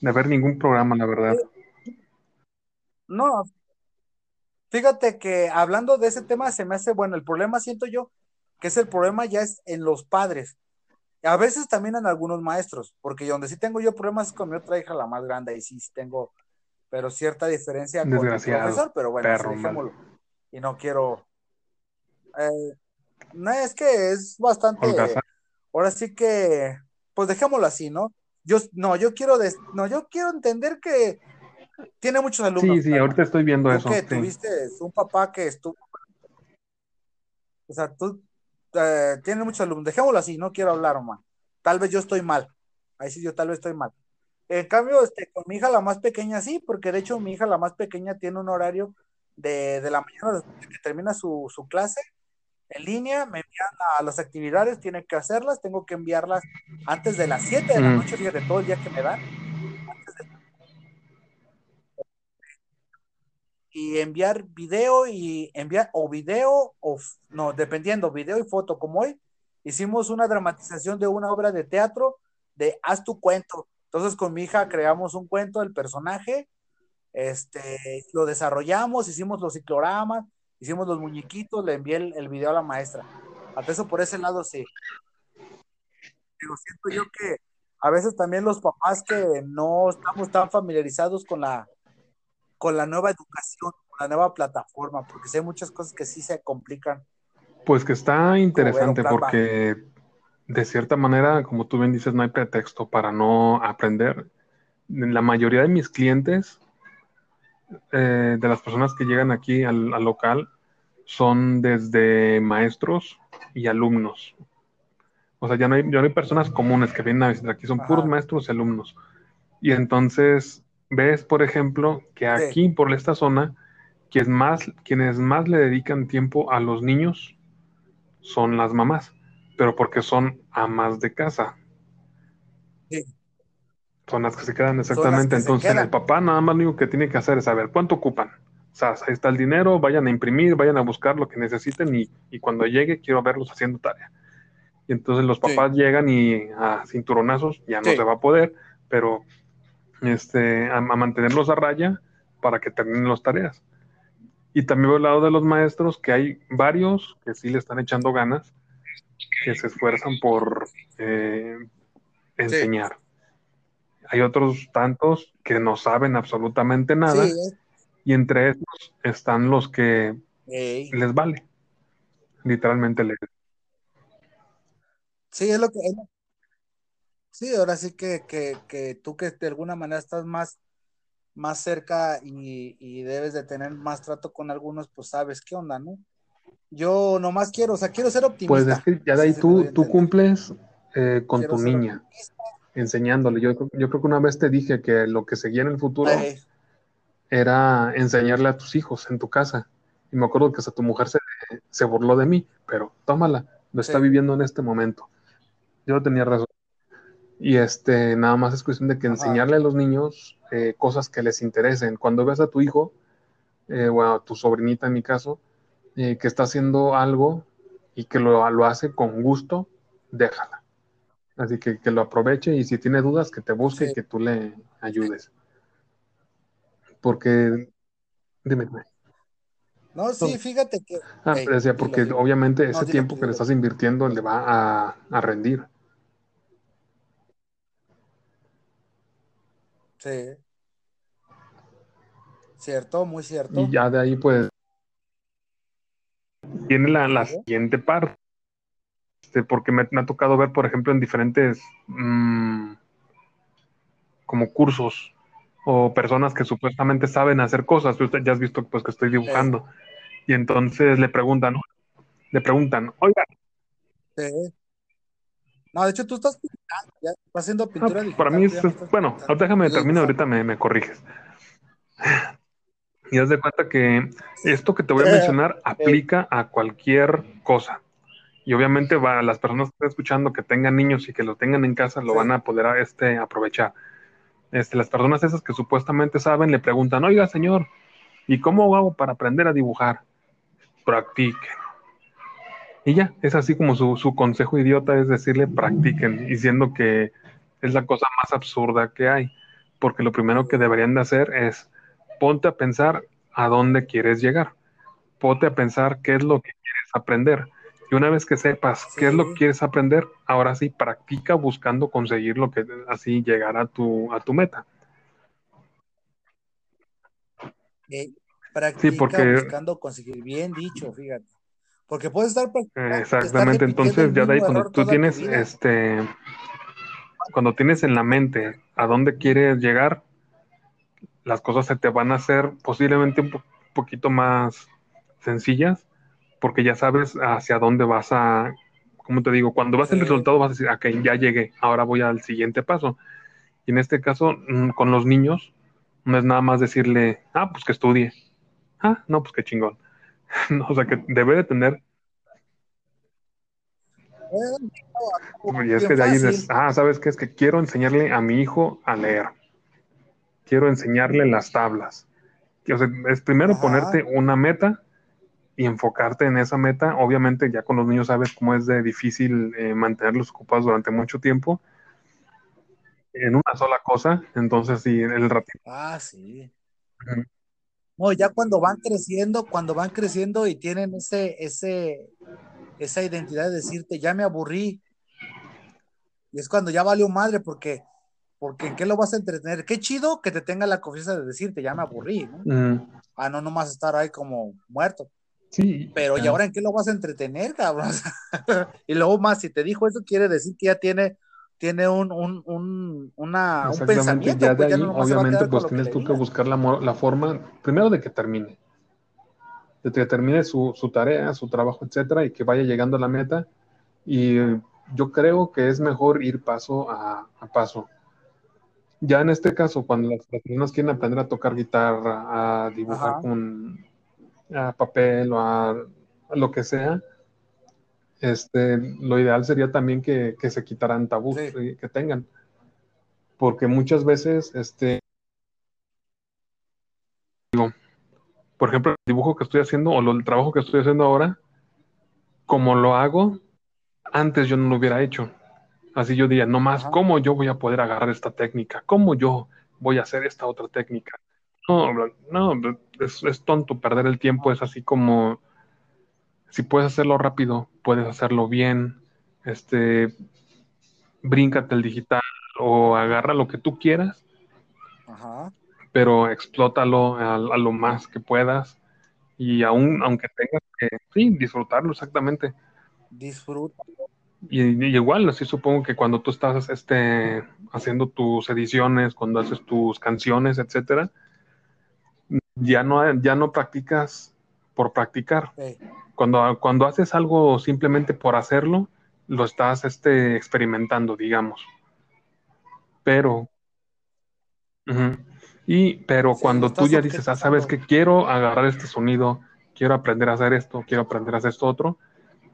de ver ningún programa, la verdad. No, fíjate que hablando de ese tema se me hace, bueno, el problema siento yo que es el problema ya es en los padres. A veces también en algunos maestros, porque donde sí tengo yo problemas es con mi otra hija, la más grande, y sí tengo, pero cierta diferencia con el profesor, pero bueno, dejémoslo. Y no quiero. Eh, no, es que es bastante. Ahora sí que, pues dejémoslo así, ¿no? Yo, no, yo quiero, no, yo quiero entender que tiene muchos alumnos. Sí, sí, ahorita estoy viendo eso. Que tuviste un papá que estuvo. O sea, tú eh, tienes muchos alumnos. Dejémoslo así, no quiero hablar, más. Tal vez yo estoy mal. Ahí sí, yo tal vez estoy mal. En cambio, este, con mi hija la más pequeña sí, porque de hecho mi hija la más pequeña tiene un horario de, de la mañana después que termina su, su clase en línea, me envían a las actividades, tiene que hacerlas, tengo que enviarlas antes de las 7 de la noche, de todo el día que me dan. Y enviar video y enviar, o video, o no, dependiendo, video y foto, como hoy, hicimos una dramatización de una obra de teatro de Haz tu cuento. Entonces con mi hija creamos un cuento del personaje, este, lo desarrollamos, hicimos los cicloramas, hicimos los muñequitos, le envié el, video a la maestra. Hasta eso por ese lado sí. Pero siento yo que a veces también los papás que no estamos tan familiarizados con la, con la nueva educación, con la nueva plataforma, porque sé muchas cosas que sí se complican. Pues que está interesante porque de cierta manera, como tú bien dices, no hay pretexto para no aprender. La mayoría de mis clientes eh, de las personas que llegan aquí al, local son desde maestros y alumnos. O sea, ya no hay, ya no hay personas comunes que vienen a visitar aquí, son puros maestros y alumnos. Y entonces ves, por ejemplo, que aquí por esta zona, quienes más, quienes más le dedican tiempo a los niños son las mamás, pero porque son amas de casa. Sí. Son las que se quedan exactamente. Entonces, el papá nada más lo único que tiene que hacer es saber cuánto ocupan. O sea, ahí está el dinero, vayan a imprimir, vayan a buscar lo que necesiten y, cuando llegue quiero verlos haciendo tarea. Y entonces los papás llegan y a cinturonazos ya no se va a poder, pero este, a, mantenerlos a raya para que terminen las tareas. Y también veo al lado de los maestros que hay varios que sí le están echando ganas, que se esfuerzan por eh, enseñar hay otros tantos que no saben absolutamente nada. Y entre esos están los que les vale. Literalmente les. Sí, es lo que. Sí, ahora sí que, que, tú que de alguna manera estás más, más cerca y, debes de tener más trato con algunos, pues sabes qué onda, ¿no? Yo nomás quiero, o sea, quiero ser optimista. Pues es que ya de ahí tú, tú cumples eh, con tu niña enseñándole. Yo, yo creo que una vez te dije que lo que seguía en el futuro era enseñarle a tus hijos en tu casa. Y me acuerdo que hasta tu mujer se, se burló de mí, pero tómala, lo está viviendo en este momento. Yo tenía razón. Y este, nada más es cuestión de que enseñarle a los niños eh, cosas que les interesen. Cuando ves a tu hijo, eh, o a tu sobrinita en mi caso, eh, que está haciendo algo y que lo, lo hace con gusto, déjala Así que que lo aproveche y si tiene dudas, que te busque y que tú le ayudes. Porque, dime, No, sí, fíjate que. Ah, decía, porque obviamente ese tiempo que le estás invirtiendo le va a, rendir. Sí. Cierto, muy cierto. Y ya de ahí, pues, tiene la, la siguiente parte este, porque me, ha tocado ver, por ejemplo, en diferentes mm, como cursos o personas que supuestamente saben hacer cosas. Usted ya has visto pues que estoy dibujando. Y entonces le preguntan, le preguntan, oiga. No, de hecho tú estás pintando, ya estás haciendo pintura Para mí es, bueno, déjame terminar, ahorita me, me corriges. Y haz de cuenta que esto que te voy a mencionar aplica a cualquier cosa. Y obviamente va, las personas que están escuchando que tengan niños y que lo tengan en casa lo van a poder este, aprovechar. Este, las personas esas que supuestamente saben le preguntan, oiga señor, ¿y cómo hago para aprender a dibujar? Practiquen. Y ya, es así como su, su consejo idiota es decirle practiquen, diciendo que es la cosa más absurda que hay. porque lo primero que deberían de hacer es ponte a pensar a dónde quieres llegar, ponte a pensar qué es lo que quieres aprender. Y una vez que sepas qué es lo que quieres aprender, ahora sí practica buscando conseguir lo que así llegar a tu, a tu meta. practica porque... buscando conseguir bien dicho, fíjate. Porque puedes estar Exactamente, entonces ya de ahí cuando tú tienes este cuando tienes en la mente a dónde quieres llegar, las cosas se te van a hacer posiblemente un poquito más sencillas, porque ya sabes hacia dónde vas a, como te digo, cuando vas al resultado vas a decir, ok, ya llegué, ahora voy al siguiente paso. Y en este caso, mm, con los niños, no es nada más decirle, ah, pues que estudie. Ah, no, pues qué chingón. o sea, que debe de tener y es que de ahí dices, ah, ¿sabes qué? Es que quiero enseñarle a mi hijo a leer. Quiero enseñarle las tablas. O sea, es primero ponerte una meta y enfocarte en esa meta. Obviamente ya con los niños sabes cómo es de difícil eh, mantenerlos ocupados durante mucho tiempo en una sola cosa. Entonces, sí, el ratito. Ah, sí. No, ya cuando van creciendo, cuando van creciendo y tienen ese, ese, esa identidad de decirte, ya me aburrí. Y es cuando ya valió madre, porque, porque ¿en qué lo vas a entretener? Qué chido que te tenga la confianza de decirte, ya me aburrí, ¿no? Ah, no, nomás estar ahí como muerto. Sí. Pero ¿y ahora en qué lo vas a entretener, cabrón? y luego más, si te dijo eso, quiere decir que ya tiene tiene un, un, un, una, un pensamiento. Ya pues, obviamente, pues tienes tú que buscar la, la, forma, primero de que termine, de que termine su, su, tarea, su trabajo, etcétera, y que vaya llegando a la meta. Y yo creo que es mejor ir paso a, paso. Ya en este caso, cuando las personas quieren aprender a tocar guitarra, a dibujar con a papel o a, lo que sea, este, lo ideal sería también que, se quitaran tabús que tengan. Porque muchas veces, este, digo, por ejemplo, el dibujo que estoy haciendo o el trabajo que estoy haciendo ahora, como lo hago, antes yo no lo hubiera hecho. Así yo diría, no más, ¿cómo yo voy a poder agarrar esta técnica? ¿Cómo yo voy a hacer esta otra técnica? No, no, es, es tonto perder el tiempo, es así como si puedes hacerlo rápido, puedes hacerlo bien, este, bríncate el digital o agarra lo que tú quieras, pero explótalo a, lo más que puedas y aún, aunque tengas que, sí, disfrutarlo exactamente. Disfrútalo. Y, igual, así supongo que cuando tú estás este, haciendo tus ediciones, cuando haces tus canciones, etcétera, ya no, ya no practicas por practicar. Cuando, cuando haces algo simplemente por hacerlo, lo estás este, experimentando, digamos. Pero, y, pero cuando tú ya dices, ah, sabes que quiero agarrar este sonido, quiero aprender a hacer esto, quiero aprender a hacer esto otro,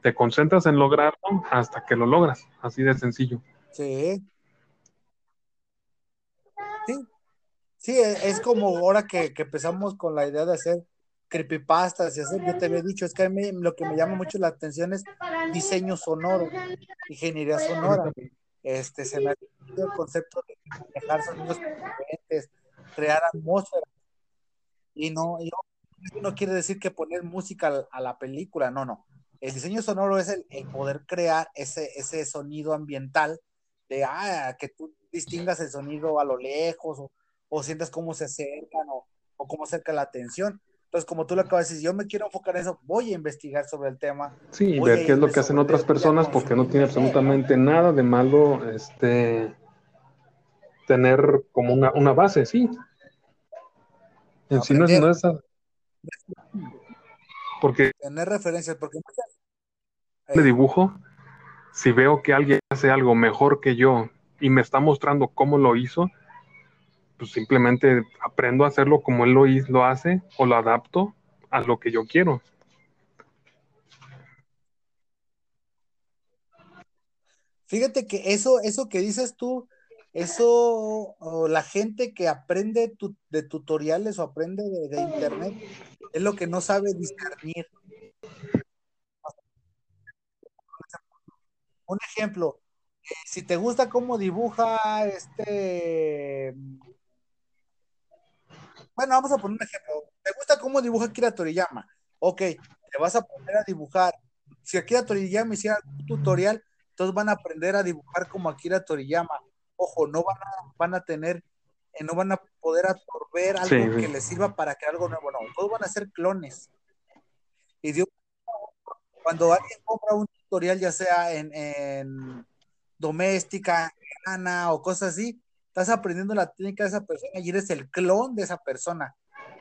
te concentras en lograrlo hasta que lo logras, así de sencillo. Sí. Sí, sí es como ahora que, que empezamos con la idea de hacer creepypastas y así, yo te había dicho, es que a mí lo que me llama mucho la atención es diseño sonoro, ingeniería sonora. Este, se me ha el concepto de dejar sonidos diferentes, crear atmósfera. Y no, y no, quiere decir que poner música a la película, no, no. El diseño sonoro es el, poder crear ese, ese sonido ambiental de ah, que tú distingas el sonido a lo lejos o, o sientas cómo se acercan o, o cómo acerca la atención. Entonces, como tú lo acabas de decir, yo me quiero enfocar en eso, voy a investigar sobre el tema. Sí, ver qué es lo que hacen otras personas, porque no tiene absolutamente nada de malo este tener como una, una base, sí. En sí no es, no es, porque tener referencias, porque de dibujo, si veo que alguien hace algo mejor que yo y me está mostrando cómo lo hizo, pues simplemente aprendo a hacerlo como él lo, lo hace o lo adapto a lo que yo quiero. Fíjate que eso, eso que dices tú, eso, la gente que aprende de tutoriales o aprende de, internet, es lo que no sabe discernir. Un ejemplo, si te gusta cómo dibuja este bueno, vamos a poner un ejemplo. ¿Te gusta cómo dibuja Akira Toriyama? Ok, te vas a poner a dibujar. Si Akira Toriyama hiciera un tutorial, todos van a aprender a dibujar como Akira Toriyama. Ojo, no van a, van a tener, eh, no van a poder absorber algo que les sirva para crear algo nuevo. No, todos van a ser clones. Y Dios, cuando alguien compra un tutorial, ya sea en, en doméstica, Ana o cosas así, estás aprendiendo la técnica de esa persona y eres el clon de esa persona.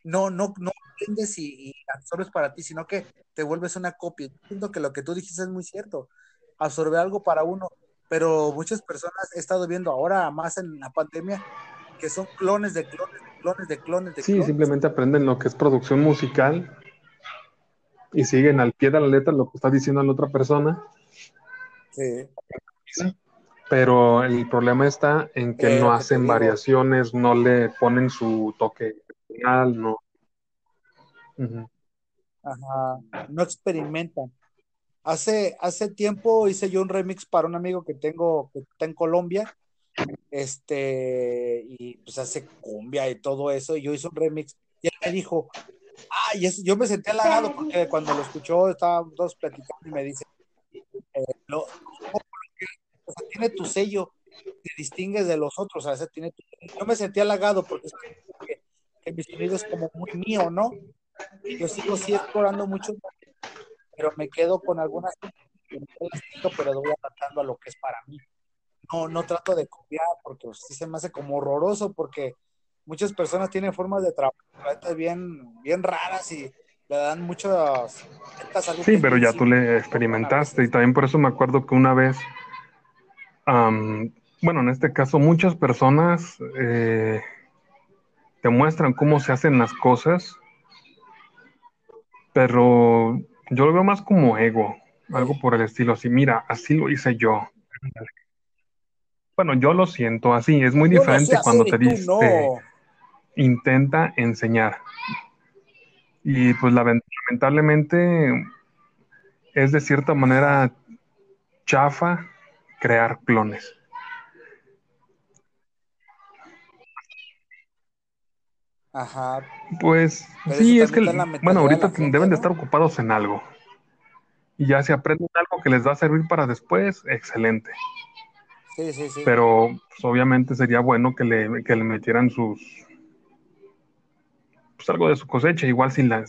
No, no, no aprendes y, absorbes para ti, sino que te vuelves una copia. Siento que lo que tú dijiste es muy cierto. Absorber algo para uno, pero muchas personas he estado viendo ahora, más en la pandemia, que son clones de clones, de clones, de clones, de Sí, simplemente aprenden lo que es producción musical y siguen al pie de la letra lo que está diciendo la otra persona. Sí pero el problema está en que no hacen variaciones, no le ponen su toque final, no. Ajá, no experimentan. Hace, hace tiempo hice yo un remix para un amigo que tengo que está en Colombia, este, y pues hace cumbia y todo eso, y yo hice un remix, y él me dijo, ay, eso, yo me sentí halagado porque cuando lo escuchó estábamos dos platicando y me dice, eh, lo, o sea, tiene tu sello, te distingues de los otros, o sea, tiene yo me sentí halagado porque que, que mi sonido es como muy mío, ¿no? Yo sigo sí explorando mucho, pero me quedo con algunas pero voy adaptando a lo que es para mí. No, no trato de copiar porque sí se me hace como horroroso porque muchas personas tienen formas de trabajar bien, bien raras y le dan muchas... Sí, pero ya tú le experimentaste y también por eso me acuerdo que una vez bueno, en este caso muchas personas eh, te muestran cómo se hacen las cosas, pero yo lo veo más como ego, algo por el estilo así, mira, así lo hice yo. Bueno, yo lo siento así, es muy diferente cuando te dice, intenta enseñar. Y pues lamentablemente es de cierta manera chafa crear clones. Ajá. Pues sí, es que, bueno, ahorita deben de estar ocupados en algo. Y ya si aprenden algo que les va a servir para después, excelente. Sí, sí, sí. Pero pues, obviamente sería bueno que le, que le metieran sus. Pues algo de su cosecha, igual sin la.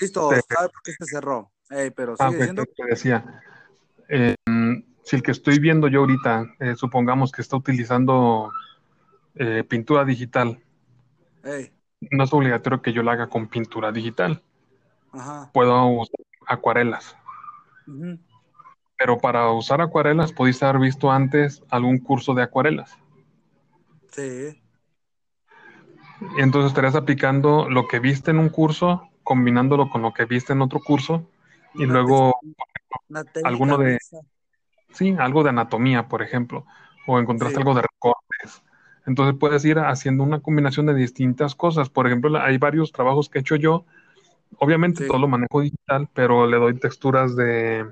Listo, ¿sabe por qué se cerró? pero ah, Te decía, si el que estoy viendo yo ahorita, eh, supongamos que está utilizando eh, pintura digital, no es obligatorio que yo la haga con pintura digital. Puedo usar acuarelas. Pero para usar acuarelas, podéis haber visto antes algún curso de acuarelas. Sí. Entonces estarías aplicando lo que viste en un curso, combinándolo con lo que viste en otro curso, y luego alguno de sí algo de anatomía por ejemplo o encontraste algo de recortes. Entonces puedes ir haciendo una combinación de distintas cosas. Por ejemplo hay varios trabajos que he hecho yo. Obviamente todo lo manejo digital pero le doy texturas de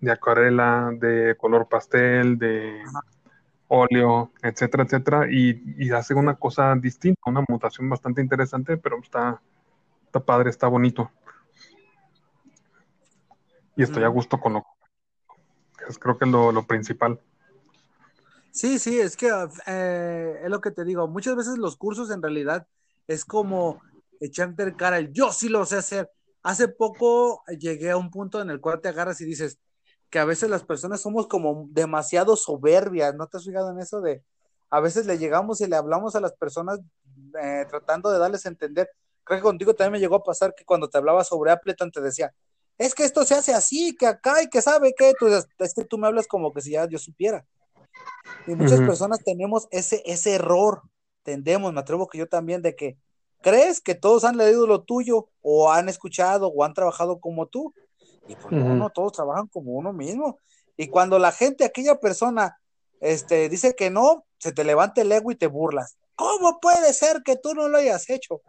de acuarela de color pastel de óleo etcétera etcétera y, y hace una cosa distinta una mutación bastante interesante pero está está padre está bonito y estoy a gusto con lo que es creo que es lo, principal. Sí, sí, es que eh, es lo que te digo, muchas veces los cursos en realidad es como echarte el cara el yo sí lo sé hacer. Hace poco llegué a un punto en el cual te agarras y dices que a veces las personas somos como demasiado soberbias, ¿no te has fijado en eso de a veces le llegamos y le hablamos a las personas eh, tratando de darles a entender? Creo que contigo también me llegó a pasar que cuando te hablaba sobre Appleton te decía, es que esto se hace así, que acá y que sabe que tú, es que tú me hablas como que si ya yo supiera. Y muchas personas tenemos ese, ese error, tendemos, me atrevo que yo también, de que crees que todos han leído lo tuyo o han escuchado o han trabajado como tú. Y pues no, todos trabajan como uno mismo. Y cuando la gente, aquella persona, este, dice que no, se te levanta el ego y te burlas. ¿Cómo puede ser que tú no lo hayas hecho?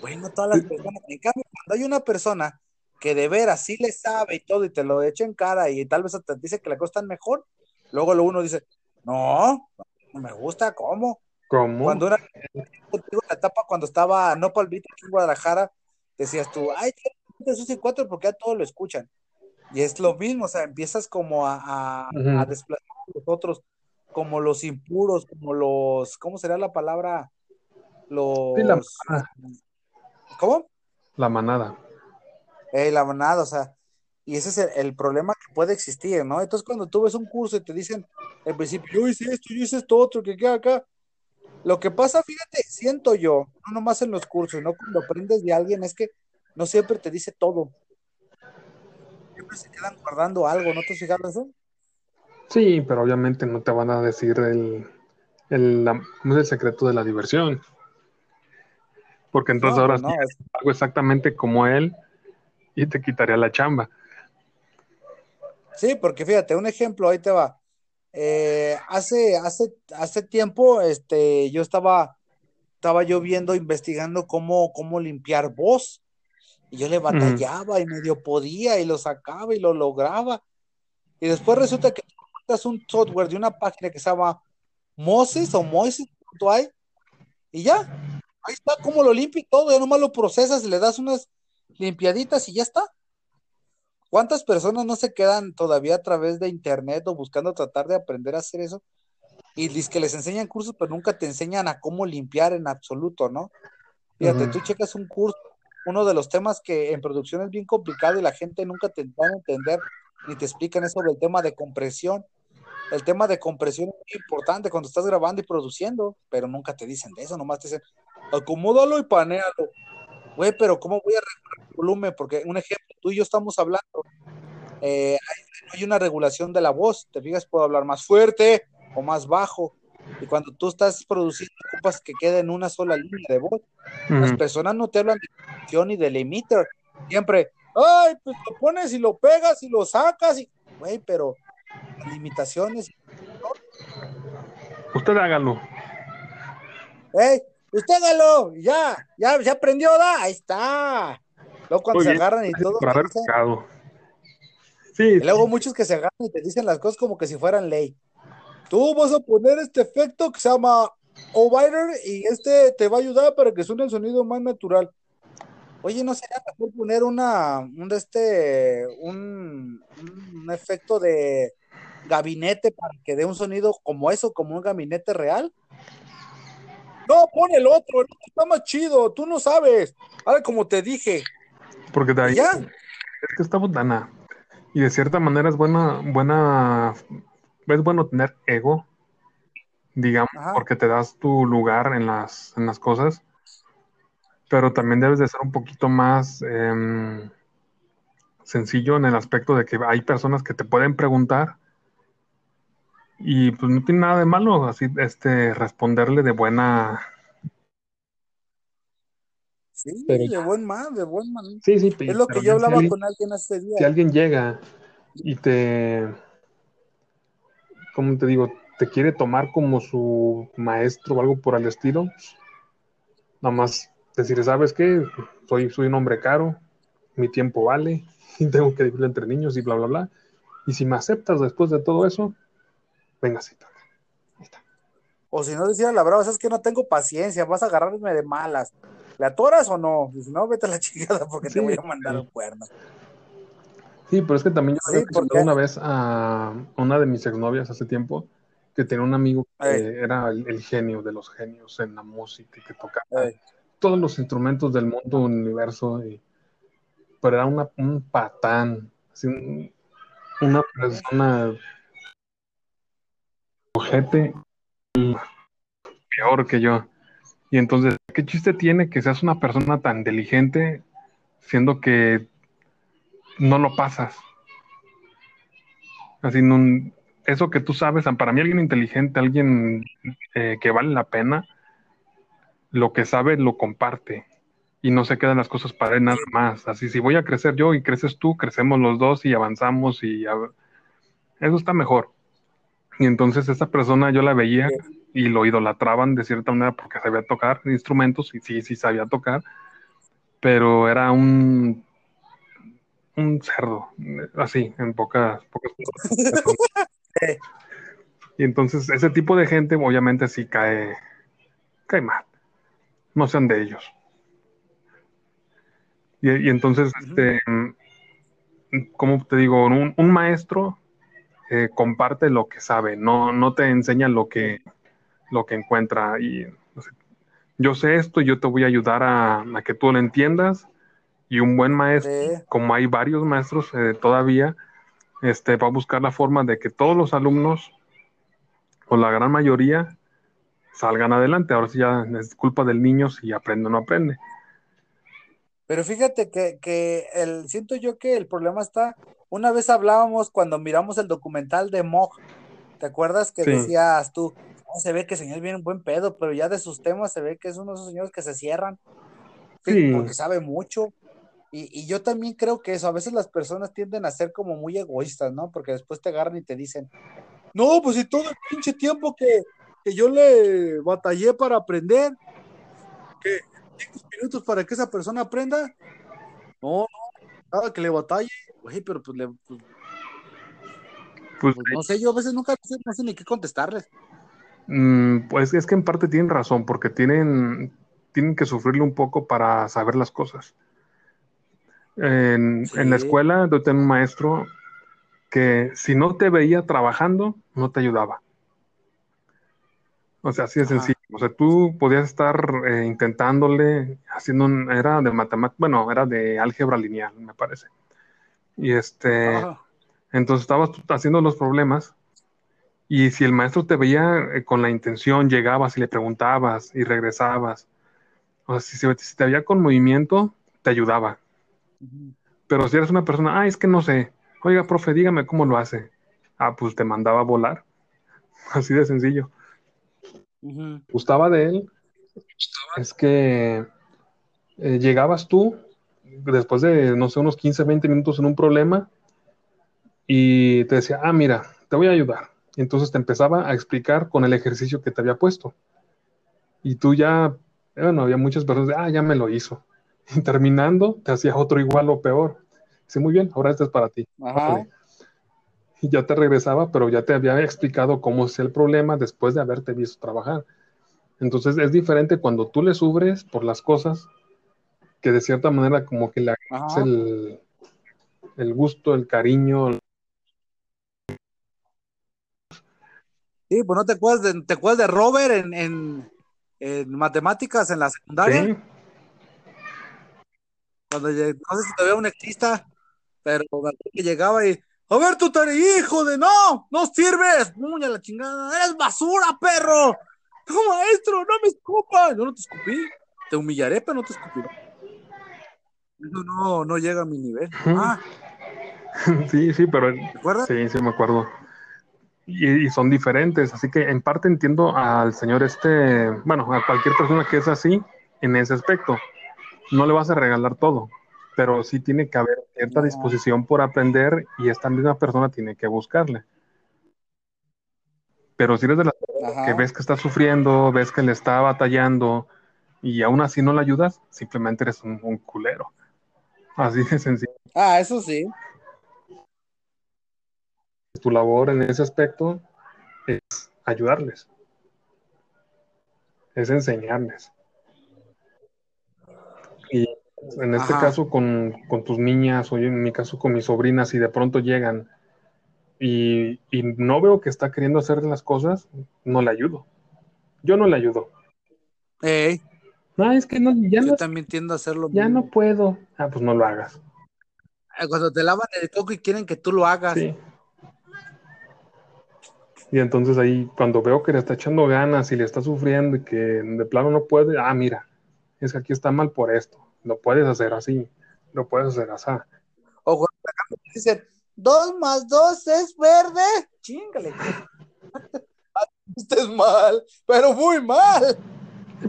Bueno, todas las personas, en cambio, cuando hay una persona que de veras sí le sabe y todo y te lo echa en cara y tal vez te dice que le costan mejor, luego lo uno dice, no, no me gusta, ¿cómo? ¿Cómo? Cuando era contigo en la etapa cuando estaba No Palvito aquí en Guadalajara, decías tú, ay, eso sí cuatro porque ya todos lo escuchan. Y es lo mismo, o sea, empiezas como a, a, Ujú. a desplazar a los otros, como los impuros, como los, ¿cómo sería la palabra? Los, Sí, la manada. ¿cómo? La manada. Eh, la manada, o sea, y ese es el, el problema que puede existir, ¿no? Entonces, cuando tú ves un curso y te dicen, en principio, yo hice esto, yo hice esto otro, que queda acá. Lo que pasa, fíjate, siento yo, no nomás en los cursos, no cuando aprendes de alguien, es que no siempre te dice todo. Siempre se quedan guardando algo, ¿no te fijado eso? Sí, pero obviamente no te van a decir el, el, la- ¿cómo es el secreto de la diversión. Porque entonces No, ahora no, sí es- hago exactamente como él y te quitaría la chamba. Sí, porque fíjate, un ejemplo, ahí te va. Eh, hace, hace, hace tiempo, este, yo estaba, estaba yo viendo, investigando cómo, cómo limpiar voz. Y yo le batallaba y medio podía y lo sacaba y lo lograba. Y después resulta que encuentras un software de una página que se llama Moses o Moises.ai y ya, ahí está cómo lo limpia y todo, ya nomás lo procesas y le das unas limpiaditas y ya está. ¿Cuántas personas no se quedan todavía a través de internet o buscando tratar de aprender a hacer eso? Y que les enseñan cursos, pero nunca te enseñan a cómo limpiar en absoluto, ¿no? Fíjate, tú checas un curso, uno de los temas que en producción es bien complicado y la gente nunca te va a entender ni te explican es sobre el tema de compresión. El tema de compresión es muy importante cuando estás grabando y produciendo, pero nunca te dicen de eso, nomás te dicen, acomódalo y panealo. Güey, pero ¿cómo voy a regular el volumen? Porque un ejemplo, tú y yo estamos hablando, eh, hay, hay una regulación de la voz, te fijas, puedo hablar más fuerte o más bajo. Y cuando tú estás produciendo, ocupas que quede en una sola línea de voz. Las personas no te hablan de compresión y del emitter. Siempre, ay, pues lo pones y lo pegas y lo sacas. Y, güey, pero las limitaciones. Usted hágalo. ¡Ey! ¡Usted hágalo! Ya, ya, ya aprendió, ¿da? Ahí está. Luego cuando Muy se bien. agarran y todo, dicen-. Sí, y luego muchos que se agarran y te dicen las cosas como que si fueran ley. Tú vas a poner este efecto que se llama Ovider y este te va a ayudar para que suene el sonido más natural. Oye, ¿no sería mejor poner una, un de este, un, un efecto de gabinete para que dé un sonido como eso, como un gabinete real? No, pon el otro, el otro está más chido, tú no sabes. Ahora, como te dije, porque de ahí ya. es que está botana. Y de cierta manera es buena, buena, es bueno tener ego, digamos, Ajá. porque te das tu lugar en las, en las cosas, pero también debes de ser un poquito más em, sencillo en el aspecto de que hay personas que te pueden preguntar y pues no tiene nada de malo así este responderle de buena Sí, Pero de buen man, de buen man. sí sí Es lo que yo si hablaba alguien- con alguien hace días. si alguien llega y te, ¿cómo te digo? Te quiere tomar como su maestro o algo por el estilo, pues, nada más decir, ¿sabes qué? Soy, soy un hombre caro, mi tiempo vale, y tengo que dividirlo entre niños y bla, bla, bla. Y si me aceptas después de todo eso, venga, sí. Ahí está. O si no decía la brava, es que no tengo paciencia, vas a agarrarme de malas. ¿Le atoras o no? Si no, vete a la chingada porque Sí, te voy a mandar sí. un cuerno. Sí, pero es que también yo Sí, porque- una vez a una de mis exnovias hace tiempo que tenía un amigo que era el, el genio de los genios en la música y que tocaba todos los instrumentos del mundo, universo, y- pero era una- un patán, así, un- una persona ojete peor que yo. Y entonces, ¿qué chiste tiene que seas una persona tan inteligente siendo que no lo pasas? Así, eso que tú sabes, para mí alguien inteligente, alguien eh, que vale la pena, lo que sabe lo comparte y no se quedan las cosas para él nada más. Así, si voy a crecer yo y creces tú, crecemos los dos y avanzamos y a- eso está mejor. Y entonces esa persona yo la veía y lo idolatraban de cierta manera porque sabía tocar instrumentos y sí, sí sabía tocar, pero era un un cerdo, así, en pocas, pocas. Y entonces ese tipo de gente obviamente sí cae, cae mal. No sean de ellos. Y, entonces, este, como te digo, un, maestro eh, comparte lo que sabe, no, no te enseña lo que, lo que encuentra. Y yo sé esto, yo te voy a ayudar a, que tú lo entiendas. Y un buen maestro, como hay varios maestros eh, todavía, este, va a buscar la forma de que todos los alumnos, o la gran mayoría, salgan adelante. Ahora sí ya es culpa del niño si aprende o no aprende. Pero fíjate que, el, siento yo que el problema está, una vez hablábamos cuando miramos el documental de Mog, ¿te acuerdas que decías tú, se ve que el señor viene un buen pedo, pero ya de sus temas se ve que es uno de esos señores que se cierran, porque sabe mucho. Y, yo también creo que eso, a veces las personas tienden a ser como muy egoístas, ¿no? Porque después te agarran y te dicen, no, pues si todo el pinche tiempo que, que yo le batallé para aprender, que cinco minutos para que esa persona aprenda, no, no, nada que le batalle, güey, pero pues le... Pues, pues, pues no sé, yo a veces nunca no sé ni qué contestarles. Mm, pues es que en parte tienen razón, porque tienen, tienen que sufrirle un poco para saber las cosas. En, la escuela yo tenía un maestro que si no te veía trabajando, no te ayudaba. O sea, así de sencillo. O sea, tú podías estar eh, intentándole, haciendo un, era de matemáticas, bueno, era de álgebra lineal, me parece. Y este, entonces estabas haciendo los problemas y si el maestro te veía eh, con la intención, llegabas y le preguntabas y regresabas. O sea, si, te veía con movimiento, te ayudaba. Pero si eres una persona, ah, es que no sé, oiga, profe, dígame cómo lo hace. Ah, pues te mandaba a volar. Así de sencillo. Gustaba de él es que eh, llegabas tú después de, no sé, unos 15, 20 minutos en un problema y te decía, ah, mira, te voy a ayudar entonces te empezaba a explicar con el ejercicio que te había puesto. Y tú ya, bueno, había muchas personas de, ah, ya me lo hizo. Y terminando, te hacía otro igual o peor. Dice, muy bien, ahora este es para ti. Y ya te regresaba, pero ya te había explicado cómo es el problema después de haberte visto trabajar. Entonces es diferente cuando tú le sufres por las cosas que de cierta manera como que le hagas el, el gusto, el cariño, Sí, pues no te acuerdas de, te acuerdas de Robert en, matemáticas en la secundaria. Cuando no sé si te veía un exista, pero que llegaba y, a ver tu tarea, hijo de no, no sirves, muña la chingada, eres basura, perro. No, maestro, no me escupas. Yo no te escupí, te humillaré, pero no te escupiré. No, no, no llega a mi nivel. Ah. Sí, sí, pero. ¿Te acuerdas? Sí, sí, me acuerdo y, son diferentes. Así que en parte entiendo al señor este, bueno, a cualquier persona que es así en ese aspecto. No le vas a regalar todo, pero sí tiene que haber cierta disposición por aprender y esta misma persona tiene que buscarle. Pero si eres de las que ves que está sufriendo, ves que le está batallando y aún así no le ayudas, simplemente eres un, un culero. Así de sencillo. Ah, eso sí tu labor en ese aspecto es ayudarles, es enseñarles. En este caso con, tus niñas o en mi caso con mis sobrinas, y de pronto llegan y, no veo que está queriendo hacer las cosas, no le ayudo. Yo no le ayudo. No, es que no, ya Yo también tiendo a hacerlo. Ya no puedo. Ah, pues no lo hagas. Cuando te lavan el coco y quieren que tú lo hagas. Sí. Y entonces ahí, cuando veo que le está echando ganas y le está sufriendo y que de plano no puede, ah, mira, es que aquí está mal por esto. Lo puedes hacer así, lo puedes hacer así. O cuando dicen, dos más dos es verde, chingale. Estás mal, pero muy mal.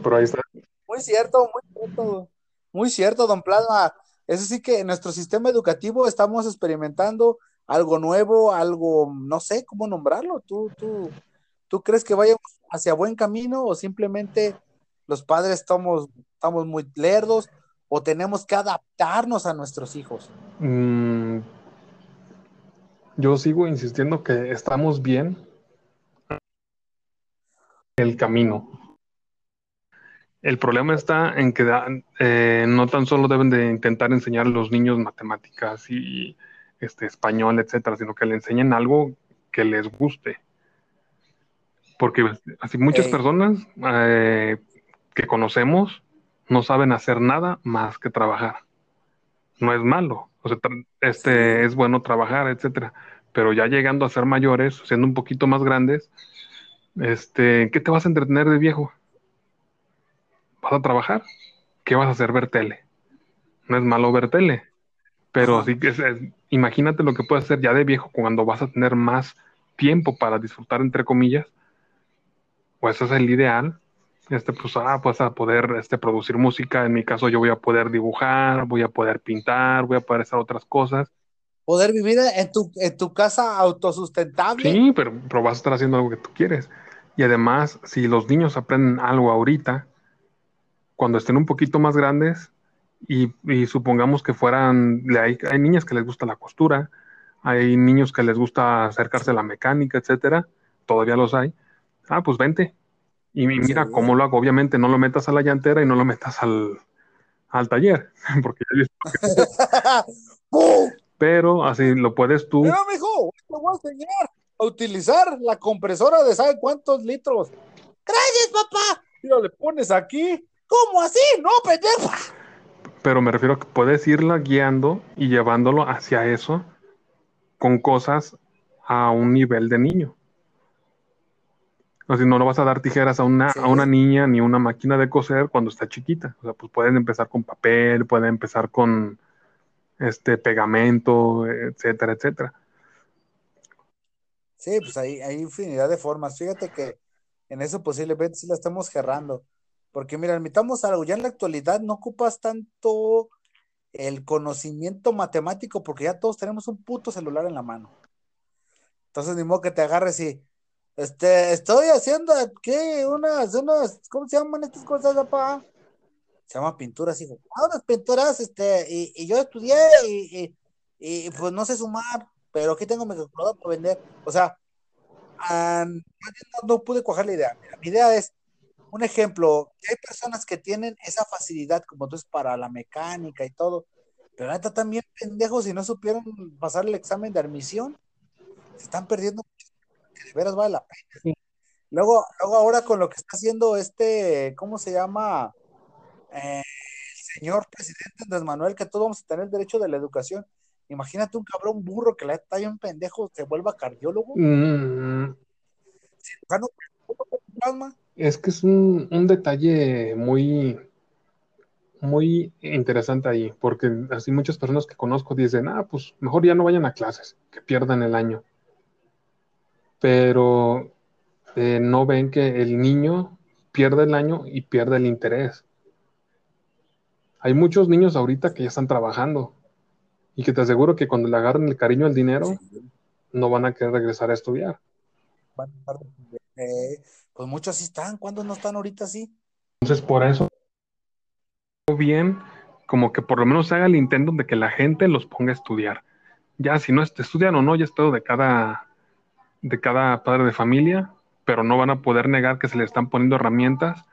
Pero ahí está. Muy cierto, muy cierto. Muy cierto, don Plasma. Es sí que en nuestro sistema educativo estamos experimentando algo nuevo, algo, no sé cómo nombrarlo. ¿Tú, tú, tú crees que vayamos hacia buen camino o simplemente los padres estamos, estamos muy lerdos o tenemos que adaptarnos a nuestros hijos? Mm, yo sigo insistiendo que estamos bien el camino. El problema está en que eh, no tan solo deben de intentar enseñar a los niños matemáticas y este, español, etcétera, sino que le enseñen algo que les guste. Porque así muchas personas eh, que conocemos no saben hacer nada más que trabajar. No es malo, o sea, este es bueno trabajar, etcétera. Pero ya llegando a ser mayores, siendo un poquito más grandes, este, ¿qué te vas a entretener de viejo? ¿Vas a trabajar? ¿Qué vas a hacer? Ver tele. No es malo ver tele, pero así que imagínate lo que puedes hacer ya de viejo cuando vas a tener más tiempo para disfrutar, entre comillas. Pues eso es el ideal. Este, pues, ah, pues a poder este, producir música. En mi caso, yo voy a poder dibujar, voy a poder pintar, voy a poder hacer otras cosas. Poder vivir en tu, en tu casa autosustentable. Sí, pero, pero vas a estar haciendo algo que tú quieres. Y además, si los niños aprenden algo ahorita, cuando estén un poquito más grandes, y, supongamos que fueran, hay, hay, niñas que les gusta la costura, hay niños que les gusta acercarse a la mecánica, etcétera, todavía los hay. Ah, pues vente. Y mira cómo lo hago. Obviamente no lo metas a la llantera y no lo metas al, al taller, porque ya Pero así lo puedes tú. Mira, mijo, te voy a enseñar a utilizar la compresora de sabe cuántos litros. Gracias, papá. Y lo le pones aquí. ¿Cómo así? No, pendejo. Pero me refiero a que puedes irla guiando y llevándolo hacia eso con cosas a un nivel de niño. Sea, no lo vas a dar tijeras a una, a una niña ni una máquina de coser cuando está chiquita. O sea, pues pueden empezar con papel, pueden empezar con este pegamento, etcétera, etcétera. Sí, pues hay, hay infinidad de formas. Fíjate que en eso posiblemente sí la estamos cerrando. Porque mira, admitamos algo, ya en la actualidad no ocupas tanto el conocimiento matemático porque ya todos tenemos un puto celular en la mano. Entonces, ni modo que te agarres y, este, estoy haciendo, ¿qué? Unas, unas, ¿cómo se llaman estas cosas, papá? Se llama pinturas, hijo. Ah, unas pinturas, este, y, yo estudié y, y, pues no sé sumar, pero aquí tengo mi calculadora para vender. O sea, no, no, pude coger la idea. mi idea es, un ejemplo, hay personas que tienen esa facilidad, como tú es para la mecánica y todo, pero ahorita también pendejos y no supieron pasar el examen de admisión, se están perdiendo, que de veras vale la pena. Luego, luego ahora con lo que está haciendo este, ¿cómo se llama? Eh, el señor presidente Andrés Manuel, que todos vamos a tener el derecho de la educación. Imagínate un cabrón burro que le está un pendejo, se vuelva cardiólogo. Mm. es que es un, detalle muy, muy interesante ahí, porque así muchas personas que conozco dicen, ah, pues mejor ya no vayan a clases, que pierdan el año. Pero eh, no ven que el niño pierde el año y pierde el interés. Hay muchos niños ahorita que ya están trabajando y que te aseguro que cuando le agarren el cariño al dinero, no van a querer regresar a estudiar. Eh, pues muchos sí están, ¿cuándo no están ahorita sí? Entonces, por eso, bien, como que por lo menos se haga el intento de que la gente los ponga a estudiar. Ya, si no estudian o no, ya es todo de cada, de cada padre de familia, pero no van a poder negar que se le están poniendo herramientas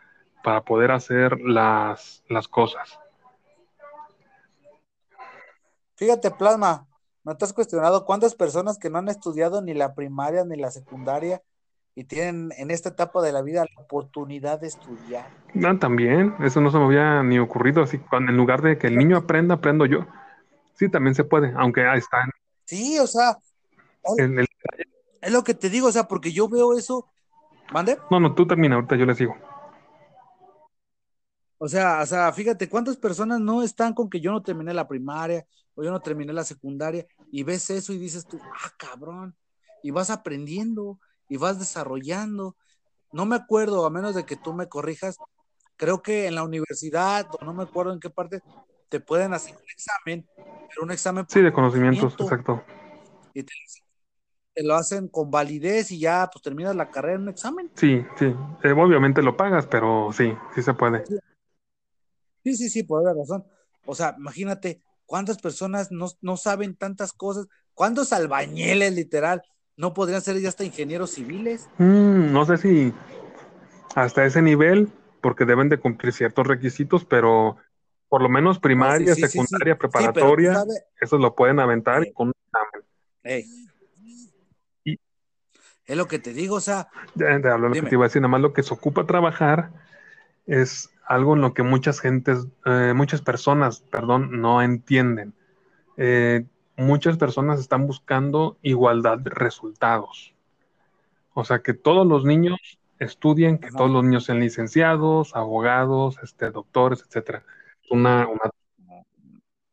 para poder hacer las, las cosas. Fíjate, Plasma, ¿no te has cuestionado cuántas personas que no han estudiado ni la primaria ni la secundaria y tienen en esta etapa de la vida la oportunidad de estudiar. Ah, también, eso no se me había ni ocurrido, así cuando en lugar de que el niño aprenda, aprendo yo. Sí, también se puede, aunque ahí están. Sí, o sea, es lo que te digo, o sea, porque yo veo eso. ¿Mande? No, no, tú termina, ahorita yo le sigo. O sea, o sea, fíjate cuántas personas no están con que yo no terminé la primaria o yo no terminé la secundaria y ves eso y dices tú, ah, cabrón, y vas aprendiendo y vas desarrollando. No me acuerdo, a menos de que tú me corrijas, creo que en la universidad, o no me acuerdo en qué parte, te pueden hacer un examen, pero un examen. Sí, de conocimientos, exacto. Y te, lo hacen con validez y ya, pues terminas la carrera en un examen. Sí, sí. Eh, obviamente lo pagas, pero sí, sí se puede. Sí, sí, sí, por haber razón. O sea, imagínate cuántas personas no, no saben tantas cosas, cuántos albañiles, literal, ¿No podrían ser ya hasta ingenieros civiles? Mm, no sé si hasta ese nivel, porque deben de cumplir ciertos requisitos, pero por lo menos primaria, sí, sí, sí. secundaria, Sí, preparatoria, eso lo pueden aventar con un examen. Ey. Es lo que te digo, o sea, De, de hablar lo que te iba a decir, nada más lo que se ocupa trabajar es algo en lo que muchas gentes, eh, muchas personas, perdón, no entienden. Eh, muchas personas están buscando igualdad de resultados. O sea, que todos los niños estudien, que Ajá. todos los niños sean licenciados, abogados, este, doctores, etcétera. Una, una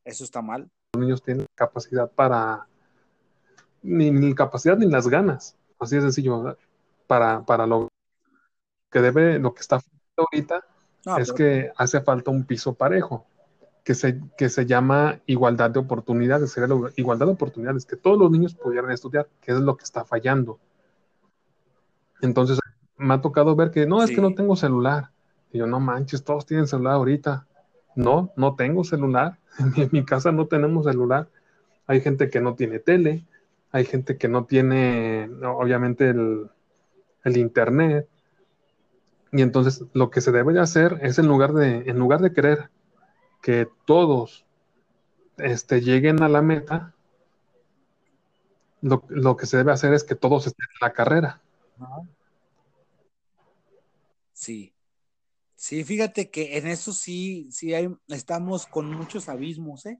eso está mal. los niños tienen capacidad para, ni, ni capacidad ni las ganas, así de sencillo, ¿verdad? para, para lo que debe, lo que está ahorita No, es pero- que hace falta un piso parejo, que se, que se llama igualdad de oportunidades, sería la igualdad de oportunidades, que todos los niños pudieran estudiar, que es lo que está fallando. Entonces, me ha tocado ver que no, es que no tengo celular. Y yo, no manches, todos tienen celular ahorita. No, no tengo celular. En mi, en mi casa no tenemos celular. Hay gente que no tiene tele, hay gente que no tiene, obviamente, el, internet. Y entonces lo que se debe de hacer es en lugar de, en lugar de querer que todos este, lleguen a la meta, lo, lo que se debe hacer es que todos estén en la carrera. Sí. Sí, fíjate que en eso sí, sí hay, estamos con muchos abismos, ¿eh?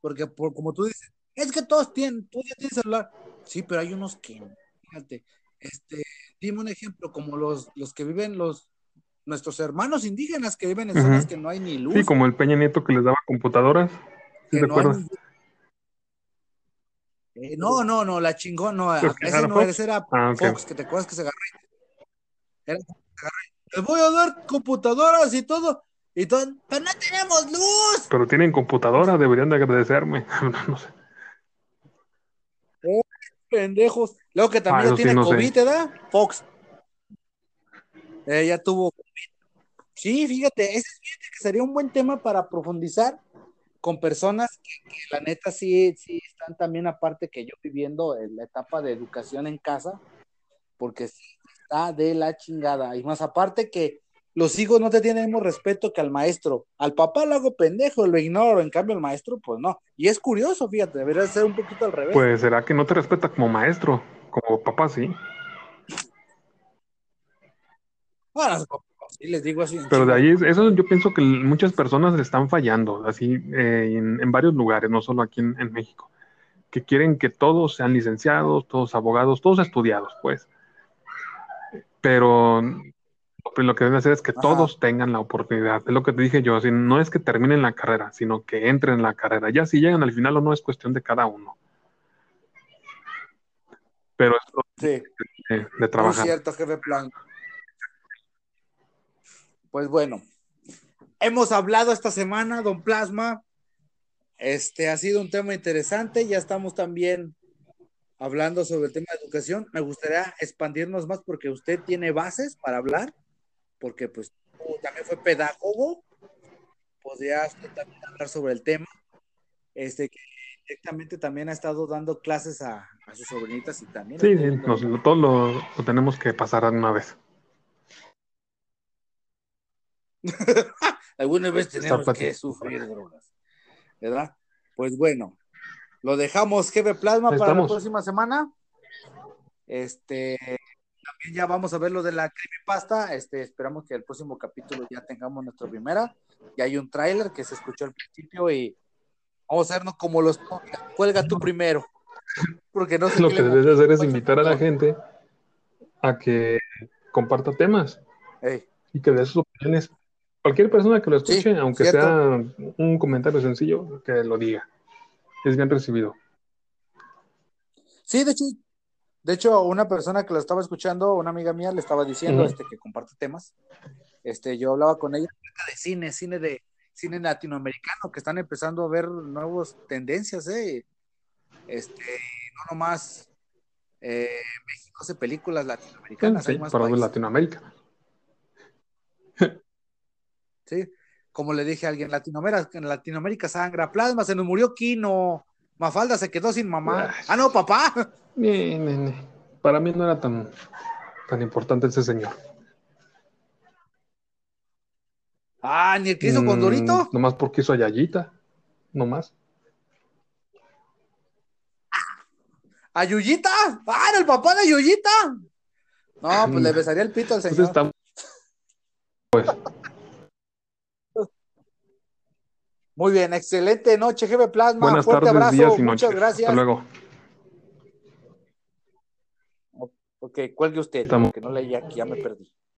Porque por, como tú dices, es que todos tienen, todos ya tienen celular. Sí, pero hay unos que. Fíjate, este, dime un ejemplo, como los, los que viven los, nuestros hermanos indígenas que viven en zonas que no hay ni luz. Sí, como el Peña Nieto que les daba computadoras. ¿Sí te no acuerdas? Eh, no, no, no, la chingón, no, ese no Fox. era, ese era Ah. Fox, que te acuerdas que se agarró. Era se agarró. Les voy a dar computadoras y todo, y todo, pero no tenemos luz. Pero tienen computadora, deberían de agradecerme. no sé. Pendejos. Luego que Ah, también eso ya sí, tiene no sé. COVID, ¿verdad? Fox. Eh, ya tuvo COVID. Sí, fíjate, ese fíjate que sería un buen tema para profundizar con personas que, que la neta sí, sí están también aparte que yo viviendo en la etapa de educación en casa, porque sí está de la chingada. Y más aparte que los hijos no te tienen el mismo respeto que al maestro. Al papá lo hago pendejo, lo ignoro, en cambio el maestro, pues no. Y es curioso, fíjate, debería ser un poquito al revés. Pues será que no te respeta como maestro, como papá sí. Bueno, sí les digo así. Pero de ahí, eso yo pienso que muchas personas le están fallando, así eh, en, en varios lugares, no solo aquí en, en México, que quieren que todos sean licenciados, todos abogados, todos estudiados, pues. Pero lo, lo que deben hacer es que Ajá. todos tengan la oportunidad. Es lo que te dije yo, así, no es que terminen la carrera, sino que entren en la carrera. Ya si llegan al final o no es cuestión de cada uno. Pero es lo Sí, de, de trabajar. cierto, jefe plan. Pues bueno, hemos hablado esta semana, don Plasma. Este ha sido un tema interesante. Ya estamos también hablando sobre el tema de educación. Me gustaría expandirnos más porque usted tiene bases para hablar, porque pues también fue pedagogo. Podría usted también hablar sobre el tema. Este que directamente también ha estado dando clases a, a sus sobrinitas y también. Sí, sí, viendo- nos- lo- todo lo, lo tenemos que pasar una vez. Alguna vez tenemos que sufrir drogas, ¿verdad? Pues bueno, lo dejamos jefe plasma para la próxima semana. Este, también ya vamos a ver lo de la creepypasta. Este, esperamos que el próximo capítulo ya tengamos nuestra primera. Ya hay un tráiler que se escuchó al principio y vamos a hacernos como los cuelga tú primero. Porque no sé Lo que debes de hacer es invitar a la gente a que comparta temas Ey, y que dé sus opiniones. Cualquier persona que lo escuche, Sí, aunque cierto. sea un comentario sencillo, que lo diga. Es bien recibido. Sí, de hecho, de hecho, una persona que lo estaba escuchando, una amiga mía, le estaba diciendo este, que comparte temas. Este, yo hablaba con ella acerca de cine, cine de cine latinoamericano, que están empezando a ver nuevas tendencias, eh. Este, no nomás eh, México hace películas latinoamericanas, Sí, hay más para países. Latinoamérica. Sí, como le dije a alguien, Latinoamérica, en Latinoamérica sangra plasma, se nos murió Kino, Mafalda se quedó sin mamá. Ay. Ah, no, papá. Ni, ni, ni. Para mí no era tan, tan importante ese señor. Ah, ni el que hizo con Mm, Dorito. Nomás porque hizo a Yayita. Nomás. ¿A Yuyita? ¡Ah, era el papá de Yuyita! No, pues le besaría el pito al señor. está. Pues, Muy bien, excelente noche, jefe Plasma. buenas Fuerte tardes, abrazo, días y noches. muchas gracias. Hasta luego. Ok, cuelgue usted, Estamos. porque no leí aquí, ya me perdí.